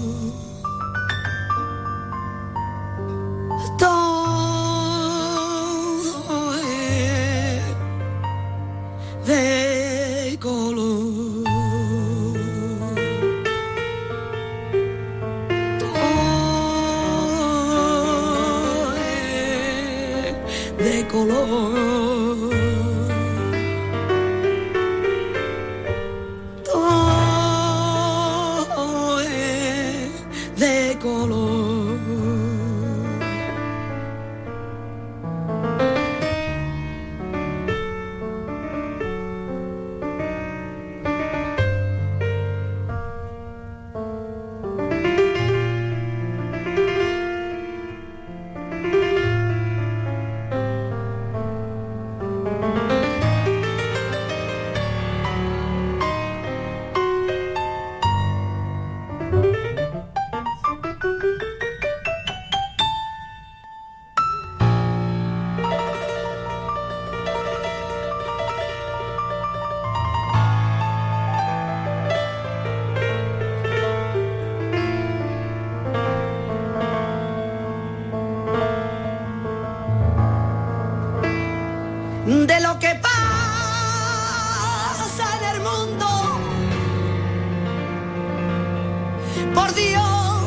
Por Dios,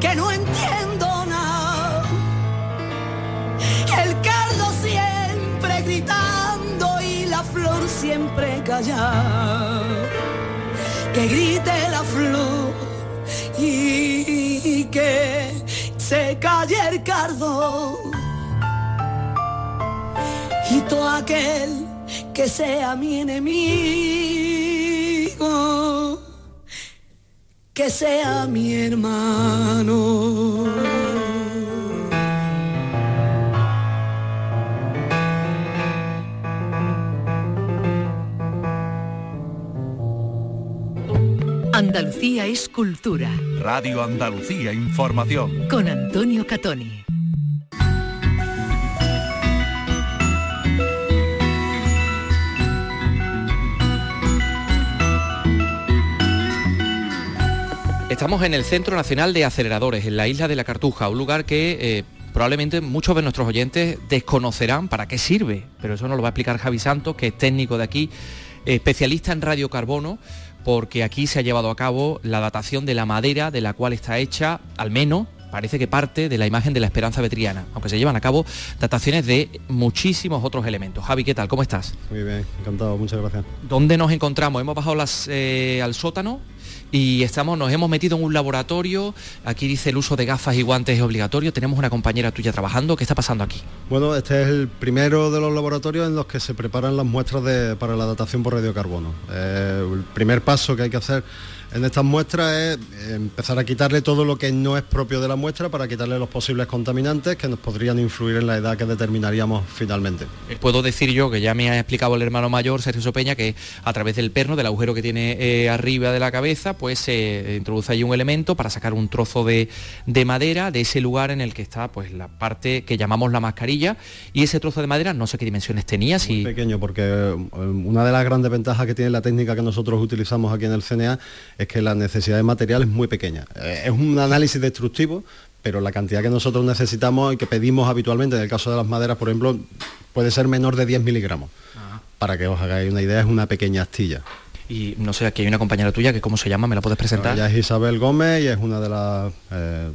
que no entiendo nada. El cardo siempre gritando y la flor siempre callada. Que grite la flor y que se calle el cardo y todo aquel que sea mi enemigo, que sea mi hermano. Andalucía es cultura. Radio Andalucía Información. Con Antonio Catoni. Estamos en el Centro Nacional de Aceleradores, en la isla de la Cartuja, un lugar que eh, probablemente muchos de nuestros oyentes desconocerán para qué sirve, pero eso nos lo va a explicar Javi Santos, que es técnico de aquí, especialista en radiocarbono, porque aquí se ha llevado a cabo la datación de la madera de la cual está hecha, al menos, parece que parte de la imagen de la esperanza vetriana, aunque se llevan a cabo dataciones de muchísimos otros elementos. Javi, ¿qué tal? ¿Cómo estás? Muy bien, encantado, muchas gracias. ¿Dónde nos encontramos? Hemos bajado las, eh, al sótano y estamos, nos hemos metido en un laboratorio, aquí dice el uso de gafas y guantes es obligatorio, tenemos una compañera tuya trabajando, ¿qué está pasando aquí? Bueno, este es el primero de los laboratorios en los que se preparan las muestras para la datación por radiocarbono. Eh, el primer paso que hay que hacer en estas muestras es empezar a quitarle todo lo que no es propio de la muestra para quitarle los posibles contaminantes que nos podrían influir en la edad que determinaríamos finalmente. Eh, puedo decir yo, que ya me ha explicado el hermano mayor, Sergio Sopeña, que a través del perno, del agujero que tiene eh, arriba de la cabeza, pues se introduce ahí un elemento para sacar un trozo de, madera de ese lugar en el que está pues la parte que llamamos la mascarilla y ese trozo de madera no sé qué dimensiones tenía. Muy pequeño, porque eh, una de las grandes ventajas que tiene la técnica que nosotros utilizamos aquí en el CNA es que la necesidad de material es muy pequeña. Eh, es un análisis destructivo, pero la cantidad que nosotros necesitamos y que pedimos habitualmente, en el caso de las maderas, por ejemplo, puede ser menor de 10 miligramos. Para que os hagáis una idea, es una pequeña astilla. Y no sé, aquí hay una compañera tuya que cómo se llama, ¿me la puedes presentar? ella es Isabel Gómez y es una de las eh,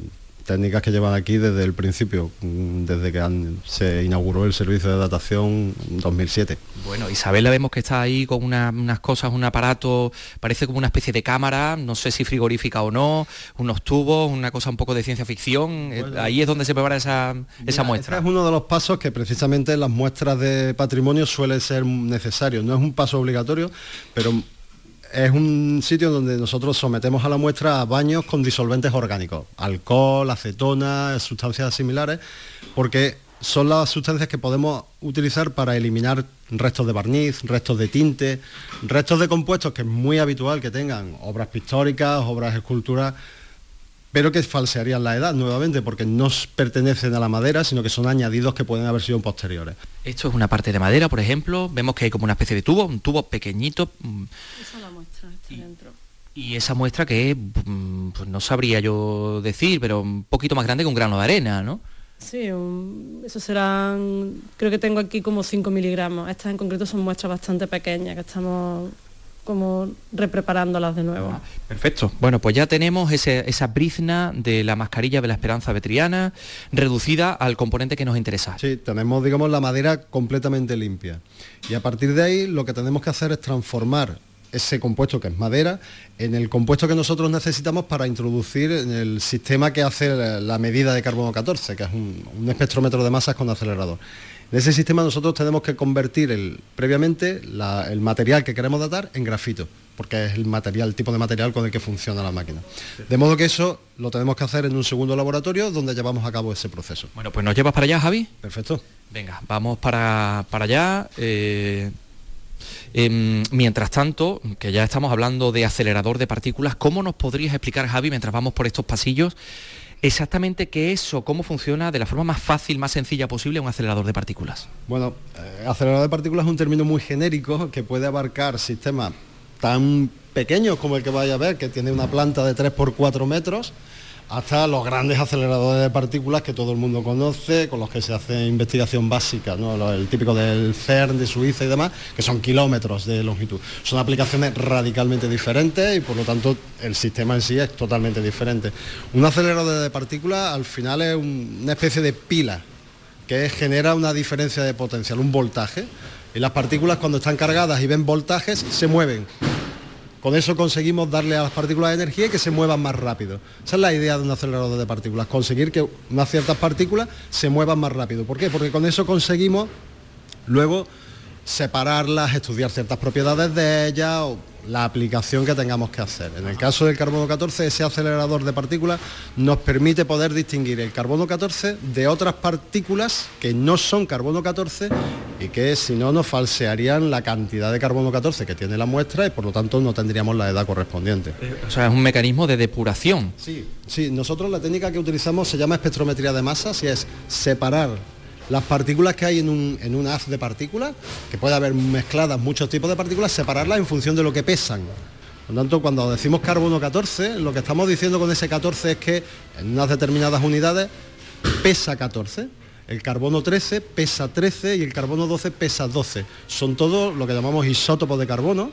técnicas que llevan aquí desde el principio, mm, desde que se inauguró el servicio de datación en 2007. Bueno, Isabel la vemos que está ahí con unas cosas, un aparato, parece como una especie de cámara, no sé si frigorífica o no, unos tubos, una cosa un poco de ciencia ficción, eh, ahí es donde se prepara esa, esa muestra. Este es uno de los pasos que precisamente en las muestras de patrimonio suele ser necesario, no es un paso obligatorio, pero es un sitio donde nosotros sometemos a la muestra a baños con disolventes orgánicos, alcohol, acetona, sustancias similares, porque son las sustancias que podemos utilizar para eliminar restos de barniz, restos de tinte, restos de compuestos que es muy habitual que tengan obras pictóricas, obras esculturas pero que falsearían la edad nuevamente porque no pertenecen a la madera, sino que son añadidos que pueden haber sido posteriores. Esto es una parte de madera, por ejemplo, vemos que hay como una especie de tubo, un tubo pequeñito. Mm. Esa es la muestra, está y, dentro. Y esa muestra que mm, pues no sabría yo decir, pero un poquito más grande que un grano de arena, ¿no? Sí, eso serán, creo que tengo aquí como 5 miligramos. Estas en concreto son muestras bastante pequeñas que estamos como repreparándolas de nuevo. Ah, perfecto. Bueno, pues ya tenemos esa brizna de la mascarilla de la esperanza vetriana reducida al componente que nos interesa. Sí, tenemos, digamos, la madera completamente limpia. Y a partir de ahí lo que tenemos que hacer es transformar ese compuesto que es madera en el compuesto que nosotros necesitamos para introducir en el sistema que hace la medida de carbono 14, que es un, un espectrómetro de masas con acelerador. En ese sistema nosotros tenemos que convertir el, previamente el material que queremos datar en grafito, porque es el material, el tipo de material con el que funciona la máquina. De modo que eso lo tenemos que hacer en un segundo laboratorio donde llevamos a cabo ese proceso. Bueno, pues nos llevas para allá, Javi. Perfecto. Venga, vamos para, allá. Eh, em, mientras tanto, que ya estamos hablando de acelerador de partículas, ¿cómo nos podrías explicar, Javi, mientras vamos por estos pasillos, exactamente qué es o cómo funciona de la forma más fácil, más sencilla posible un acelerador de partículas. Bueno, eh, acelerador de partículas es un término muy genérico que puede abarcar sistemas tan pequeños como el que vaya a ver, que tiene una planta de 3 por 4 metros, hasta los grandes aceleradores de partículas que todo el mundo conoce, con los que se hace investigación básica, el típico del CERN de Suiza y demás, que son kilómetros de longitud. Son aplicaciones radicalmente diferentes y por lo tanto el sistema en sí es totalmente diferente. Un acelerador de partículas al final es una especie de pila que genera una diferencia de potencial, un voltaje. Y las partículas cuando están cargadas y ven voltajes se mueven con eso conseguimos darle a las partículas de energía y que se muevan más rápido. Esa es la idea de un acelerador de partículas, conseguir que unas ciertas partículas se muevan más rápido. ¿Por qué? Porque con eso conseguimos luego separarlas, estudiar ciertas propiedades de ellas o la aplicación que tengamos que hacer. En el caso del carbono 14, ese acelerador de partículas nos permite poder distinguir el carbono 14 de otras partículas que no son carbono 14 y que si no nos falsearían la cantidad de carbono 14 que tiene la muestra y por lo tanto no tendríamos la edad correspondiente. O sea, es un mecanismo de depuración. Sí, sí, nosotros la técnica que utilizamos se llama espectrometría de masas y es separar las partículas que hay en un, en un haz de partículas, que puede haber mezcladas muchos tipos de partículas, separarlas en función de lo que pesan. Por lo tanto, cuando decimos carbono 14, lo que estamos diciendo con ese 14 es que en unas determinadas unidades pesa 14 el carbono 13 pesa 13 y el carbono 12 pesa 12. Son todos lo que llamamos isótopos de carbono,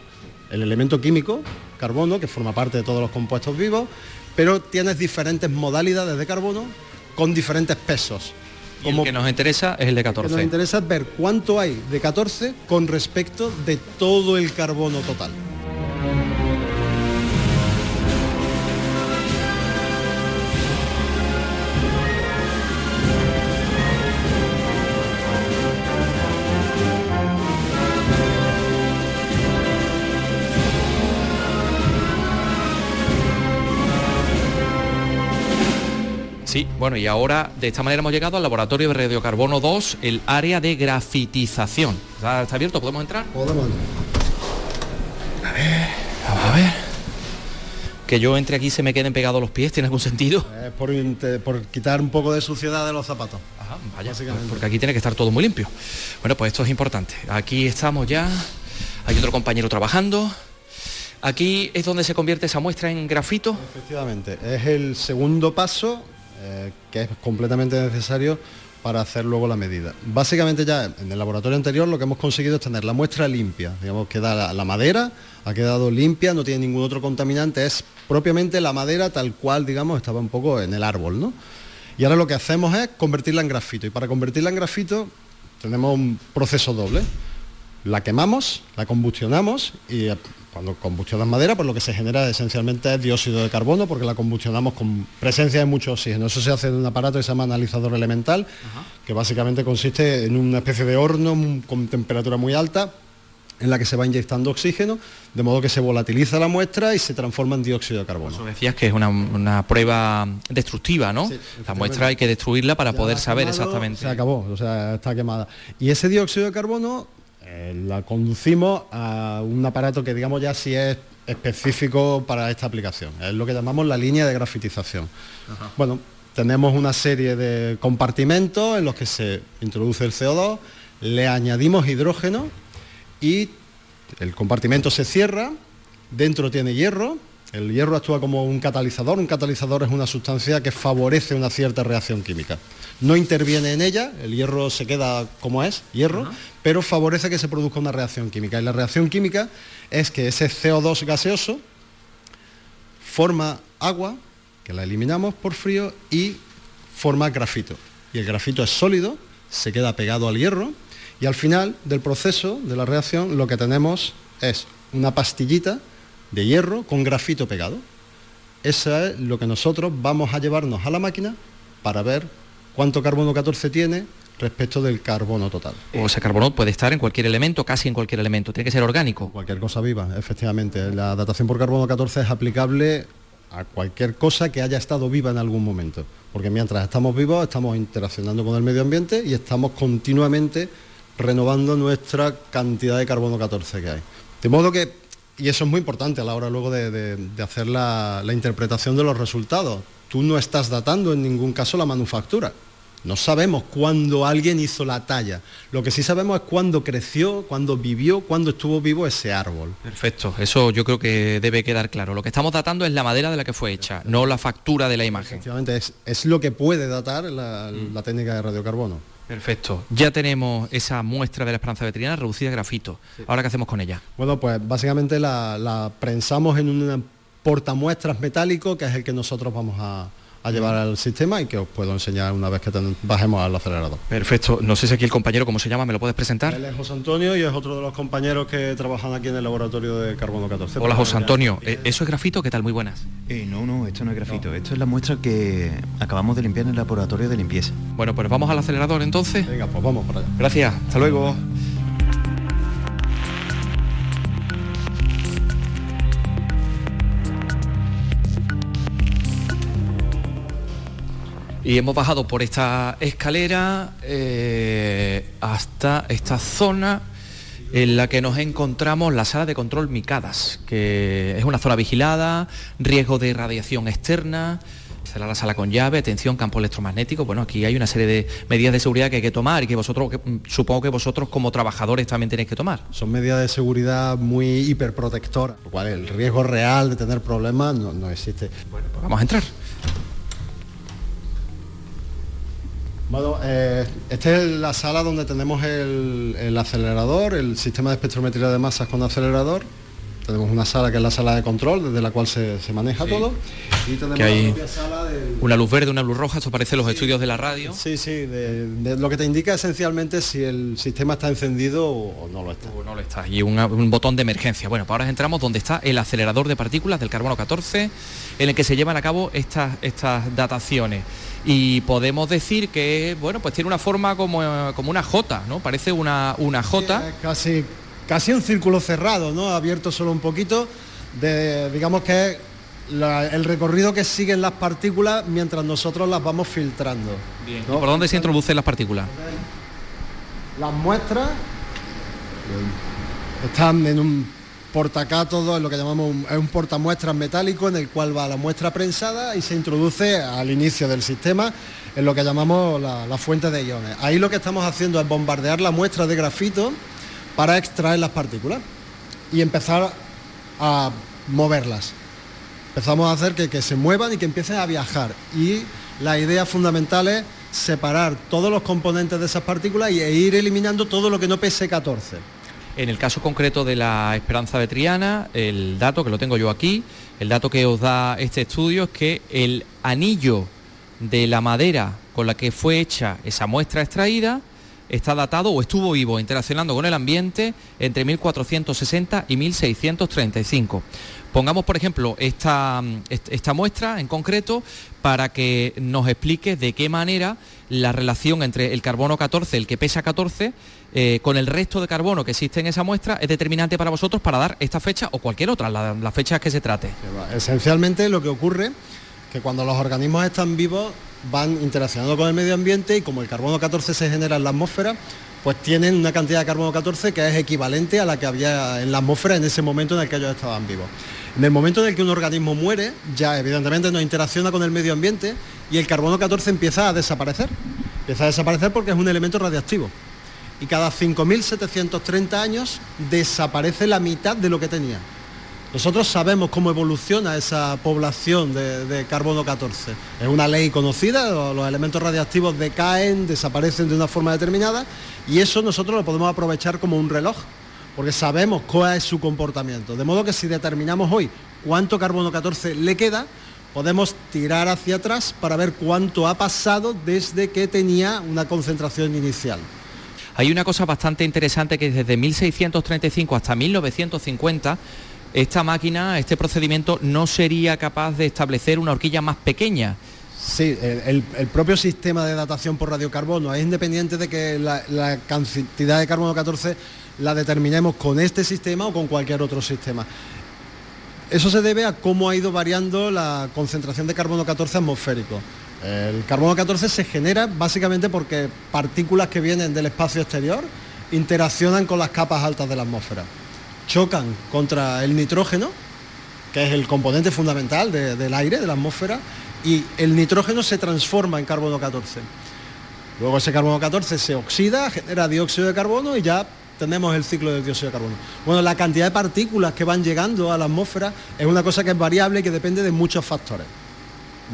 el elemento químico, carbono, que forma parte de todos los compuestos vivos, pero tienes diferentes modalidades de carbono con diferentes pesos. Como el que nos interesa es el de 14. Lo que nos interesa es ver cuánto hay de 14 con respecto de todo el carbono total. Sí, bueno, y ahora de esta manera hemos llegado al laboratorio de radiocarbono 2, el área de grafitización. ¿Está, abierto? ¿Podemos entrar? Podemos A ver, vamos a ver. Que yo entre aquí se me queden pegados los pies, ¿tiene algún sentido? por, por, quitar un poco de suciedad de los zapatos. Ajá, vaya, porque aquí tiene que estar todo muy limpio. Bueno, pues esto es importante. Aquí estamos ya, hay otro compañero trabajando. Aquí es donde se convierte esa muestra en grafito. Efectivamente, es el segundo paso eh, que es completamente necesario para hacer luego la medida. Básicamente ya en el laboratorio anterior lo que hemos conseguido es tener la muestra limpia, digamos que la, la madera ha quedado limpia, no tiene ningún otro contaminante, es propiamente la madera tal cual, digamos, estaba un poco en el árbol, ¿no? Y ahora lo que hacemos es convertirla en grafito y para convertirla en grafito tenemos un proceso doble. La quemamos, la combustionamos y cuando combustionas madera, pues lo que se genera esencialmente es dióxido de carbono, porque la combustionamos con presencia de mucho oxígeno. Eso se hace en un aparato que se llama analizador elemental, que básicamente consiste en una especie de horno con temperatura muy alta, en la que se va inyectando oxígeno, de modo que se volatiliza la muestra y se transforma en dióxido de carbono. Eso decías que es una, prueba destructiva, ¿no? la muestra hay que destruirla para poder saber exactamente. Se acabó, o sea, está quemada. Y ese dióxido de carbono eh, la conducimos a un aparato que digamos ya sí es específico para esta aplicación. Es lo que llamamos la línea de grafitización. Bueno, tenemos una serie de compartimentos en los que se introduce el CO2, le añadimos hidrógeno y el compartimento se cierra, dentro tiene hierro, el hierro actúa como un catalizador, un catalizador es una sustancia que favorece una cierta reacción química no interviene en ella, el hierro se queda como es, hierro, pero favorece que se produzca una reacción química. Y la reacción química es que ese CO2 gaseoso forma agua, que la eliminamos por frío, y forma grafito. Y el grafito es sólido, se queda pegado al hierro, y al final del proceso de la reacción lo que tenemos es una pastillita de hierro con grafito pegado. Eso es lo que nosotros vamos a llevarnos a la máquina para ver cuánto carbono 14 tiene respecto del carbono total. O ese carbono puede estar en cualquier elemento, casi en cualquier elemento, tiene que ser orgánico. Cualquier cosa viva, efectivamente. La datación por carbono 14 es aplicable a cualquier cosa que haya estado viva en algún momento, porque mientras estamos vivos estamos interaccionando con el medio ambiente y estamos continuamente renovando nuestra cantidad de carbono 14 que hay. De modo que, y eso es muy importante a la hora luego de, hacer la interpretación de los resultados, tú no estás datando en ningún caso la manufactura, no sabemos cuándo alguien hizo la talla. Lo que sí sabemos es cuándo creció, cuándo vivió, cuándo estuvo vivo ese árbol. Perfecto, eso yo creo que debe quedar claro. Lo que estamos datando es la madera de la que fue hecha, no la factura de la imagen. Efectivamente, es, lo que puede datar la, mm. técnica de radiocarbono. Perfecto. Ya tenemos esa muestra de la esperanza veterinaria reducida a grafito. Ahora, ¿qué hacemos con ella? Bueno, pues básicamente la, la prensamos en un portamuestras metálico, que es el que nosotros vamos a, a llevar al sistema y que os puedo enseñar una vez que bajemos al acelerador. Perfecto. No sé si aquí el compañero, ¿cómo se llama? ¿Me lo puedes presentar? Él es José Antonio y es otro de los compañeros que trabajan aquí en el laboratorio de carbono 14. Hola José Antonio. Eh, ¿Eso es grafito? ¿Qué tal? Muy buenas. Eh, no, no, esto no es grafito. Esto es la muestra que acabamos de limpiar en el laboratorio de limpieza. Bueno, pues vamos al acelerador entonces. Venga, pues vamos para allá. Gracias. Hasta luego. Y hemos bajado por esta escalera eh, hasta esta zona en la que nos encontramos la sala de control Micadas, que es una zona vigilada, riesgo de radiación externa, será la sala con llave, atención, campo electromagnético. Bueno, aquí hay una serie de medidas de seguridad que hay que tomar y que vosotros, mm, supongo que vosotros como trabajadores también tenéis que tomar. Son medidas de seguridad muy hiperprotectoras, lo cual el riesgo real de tener problemas no, no existe. Bueno, pues vamos a entrar. Bueno, eh, esta es la sala donde tenemos el, el acelerador, el sistema de espectrometría de masas con acelerador. Tenemos una sala que es la sala de control, desde la cual se, se maneja Sí. todo. Y tenemos Que hay la sala del- una luz verde, una luz roja, esto parece los estudios de la radio. Sí, sí, de- de lo que te indica esencialmente si el sistema está encendido o, o no lo está. O no lo está. Y una- un botón de emergencia. Bueno, pues ahora entramos donde está el acelerador de partículas del carbono 14, en el que se llevan a cabo estas, estas dataciones. Y podemos decir que, bueno, pues tiene una forma como, como una J, ¿no? Parece una, una J. Casi, casi un círculo cerrado, ¿no? Abierto solo un poquito, de, digamos que es la- el recorrido que siguen las partículas mientras nosotros las vamos filtrando. Bien. ¿no? ¿Por dónde se introducen las partículas? Las muestras están en un portacátodo, en lo que llamamos un, es un portamuestras metálico en el cual va la muestra prensada y se introduce al inicio del sistema en lo que llamamos la, la fuente de iones. Ahí lo que estamos haciendo es bombardear la muestra de grafito para extraer las partículas y empezar a moverlas. Empezamos a hacer que, que se muevan y que empiecen a viajar. Y la idea fundamental es separar todos los componentes de esas partículas y, e ir eliminando todo lo que no pese 14. En el caso concreto de la Esperanza de Triana, el dato que lo tengo yo aquí, el dato que os da este estudio es que el anillo de la madera con la que fue hecha esa muestra extraída está datado o estuvo vivo interaccionando con el ambiente entre 1460 y 1635. Pongamos, por ejemplo, esta, est- esta muestra en concreto para que nos explique de qué manera la relación entre el carbono 14, el que pesa 14, eh, con el resto de carbono que existe en esa muestra es determinante para vosotros para dar esta fecha o cualquier otra, la, la fecha que se trate. Esencialmente lo que ocurre que cuando los organismos están vivos van interaccionando con el medio ambiente y como el carbono 14 se genera en la atmósfera, pues tienen una cantidad de carbono 14 que es equivalente a la que había en la atmósfera en ese momento en el que ellos estaban vivos. En el momento en el que un organismo muere, ya evidentemente no interacciona con el medio ambiente y el carbono 14 empieza a desaparecer. Empieza a desaparecer porque es un elemento radiactivo. Y cada 5.730 años desaparece la mitad de lo que tenía. Nosotros sabemos cómo evoluciona esa población de, carbono 14. Es una ley conocida, lo- los elementos radiactivos decaen, desaparecen de una forma determinada y eso nosotros lo podemos aprovechar como un reloj, porque sabemos cuál es su comportamiento. De modo que si determinamos hoy cuánto carbono 14 le queda, podemos tirar hacia atrás para ver cuánto ha pasado desde que tenía una concentración inicial. Hay una cosa bastante interesante que desde 1635 hasta 1950 esta máquina, este procedimiento no sería capaz de establecer una horquilla más pequeña. Sí, el, propio sistema de datación por radiocarbono es independiente de que la cantidad de carbono 14 la determinemos con este sistema o con cualquier otro sistema. Eso se debe a cómo ha ido variando la concentración de carbono 14 atmosférico. El carbono 14 se genera básicamente porque partículas que vienen del espacio exterior interaccionan con las capas altas de la atmósfera. Chocan contra el nitrógeno, que es el componente fundamental de- del aire, de la atmósfera, y el nitrógeno se transforma en carbono 14. Luego ese carbono 14 se oxida, genera dióxido de carbono y ya tenemos el ciclo del dióxido de carbono. Bueno, la cantidad de partículas que van llegando a la atmósfera es una cosa que es variable y que depende de muchos factores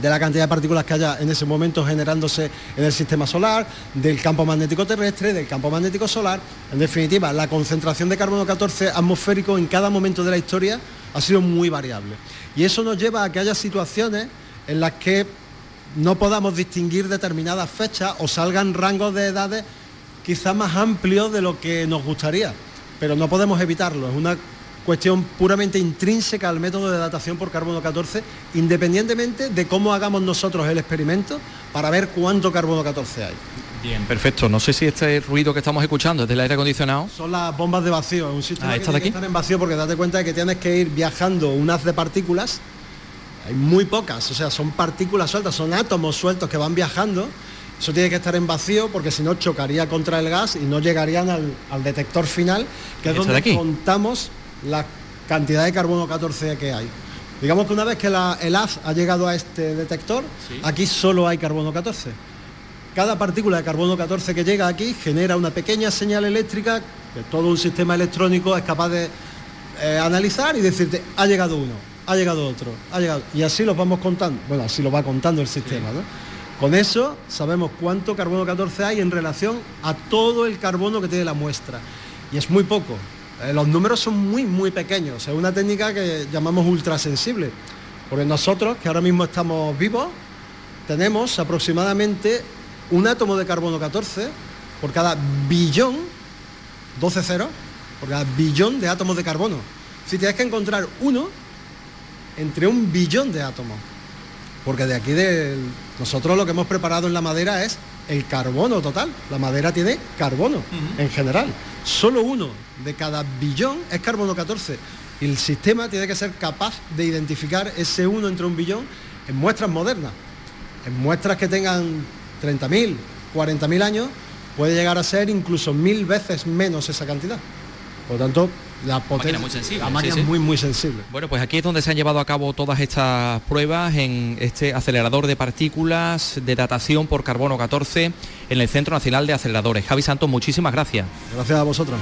de la cantidad de partículas que haya en ese momento generándose en el sistema solar, del campo magnético terrestre, del campo magnético solar. En definitiva, la concentración de carbono 14 atmosférico en cada momento de la historia ha sido muy variable. Y eso nos lleva a que haya situaciones en las que no podamos distinguir determinadas fechas o salgan rangos de edades quizás más amplios de lo que nos gustaría. Pero no podemos evitarlo. Cuestión puramente intrínseca al método de datación por carbono 14, independientemente de cómo hagamos nosotros el experimento para ver cuánto carbono 14 hay. Bien, perfecto. No sé si este ruido que estamos escuchando es del aire acondicionado. Son las bombas de vacío, es un sistema Ah, que ¿esta de tiene que aquí? estar en vacío porque date cuenta de que tienes que ir viajando un haz de partículas hay muy pocas, o sea, son partículas sueltas, son átomos sueltos que van viajando. Eso tiene que estar en vacío porque si no chocaría contra el gas y no llegarían al, detector final, que es donde contamos la cantidad de carbono 14 que hay. Digamos que una vez que el haz ha llegado a este detector, aquí solo hay carbono 14. Cada partícula de carbono 14 que llega aquí genera una pequeña señal eléctrica que todo un sistema electrónico es capaz de eh, analizar y decirte, ha llegado uno, ha llegado otro, ha llegado. Y así lo vamos contando. Bueno, así lo va contando el sistema, ¿no? Con eso sabemos cuánto carbono 14 hay en relación a todo el carbono que tiene la muestra. Y es muy poco. Eh, los números son muy, muy pequeños. Es una técnica que llamamos ultrasensible. Porque nosotros, que ahora mismo estamos vivos, tenemos aproximadamente un átomo de carbono 14 por cada billón, 12 ceros, por cada billón de átomos de carbono. Si tienes que encontrar uno entre un billón de átomos. Porque de aquí de nosotros lo que hemos preparado en la madera es el carbono total. La madera tiene carbono en general. Solo uno de cada billón es carbono 14. Y el sistema tiene que ser capaz de identificar ese uno entre un billón en muestras modernas. En muestras que tengan 30.000, 40.000 años, puede llegar a ser incluso mil veces menos esa cantidad. Por lo tanto, la potencia, muy sensible, la máquina es muy muy sensible. Bueno, pues aquí es donde se han llevado a cabo todas estas pruebas en este acelerador de partículas de datación por carbono 14 en el Centro Nacional de Aceleradores. Javi Santos, muchísimas gracias. Gracias a vosotros.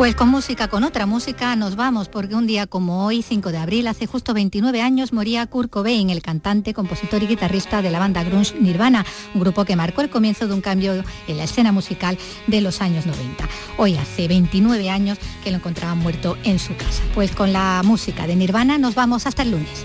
Pues con música, con otra música nos vamos, porque un día como hoy, 5 de abril, hace justo 29 años, moría Kurt Cobain, el cantante, compositor y guitarrista de la banda grunge Nirvana, un grupo que marcó el comienzo de un cambio en la escena musical de los años 90. Hoy hace 29 años que lo encontraban muerto en su casa. Pues con la música de Nirvana nos vamos hasta el lunes.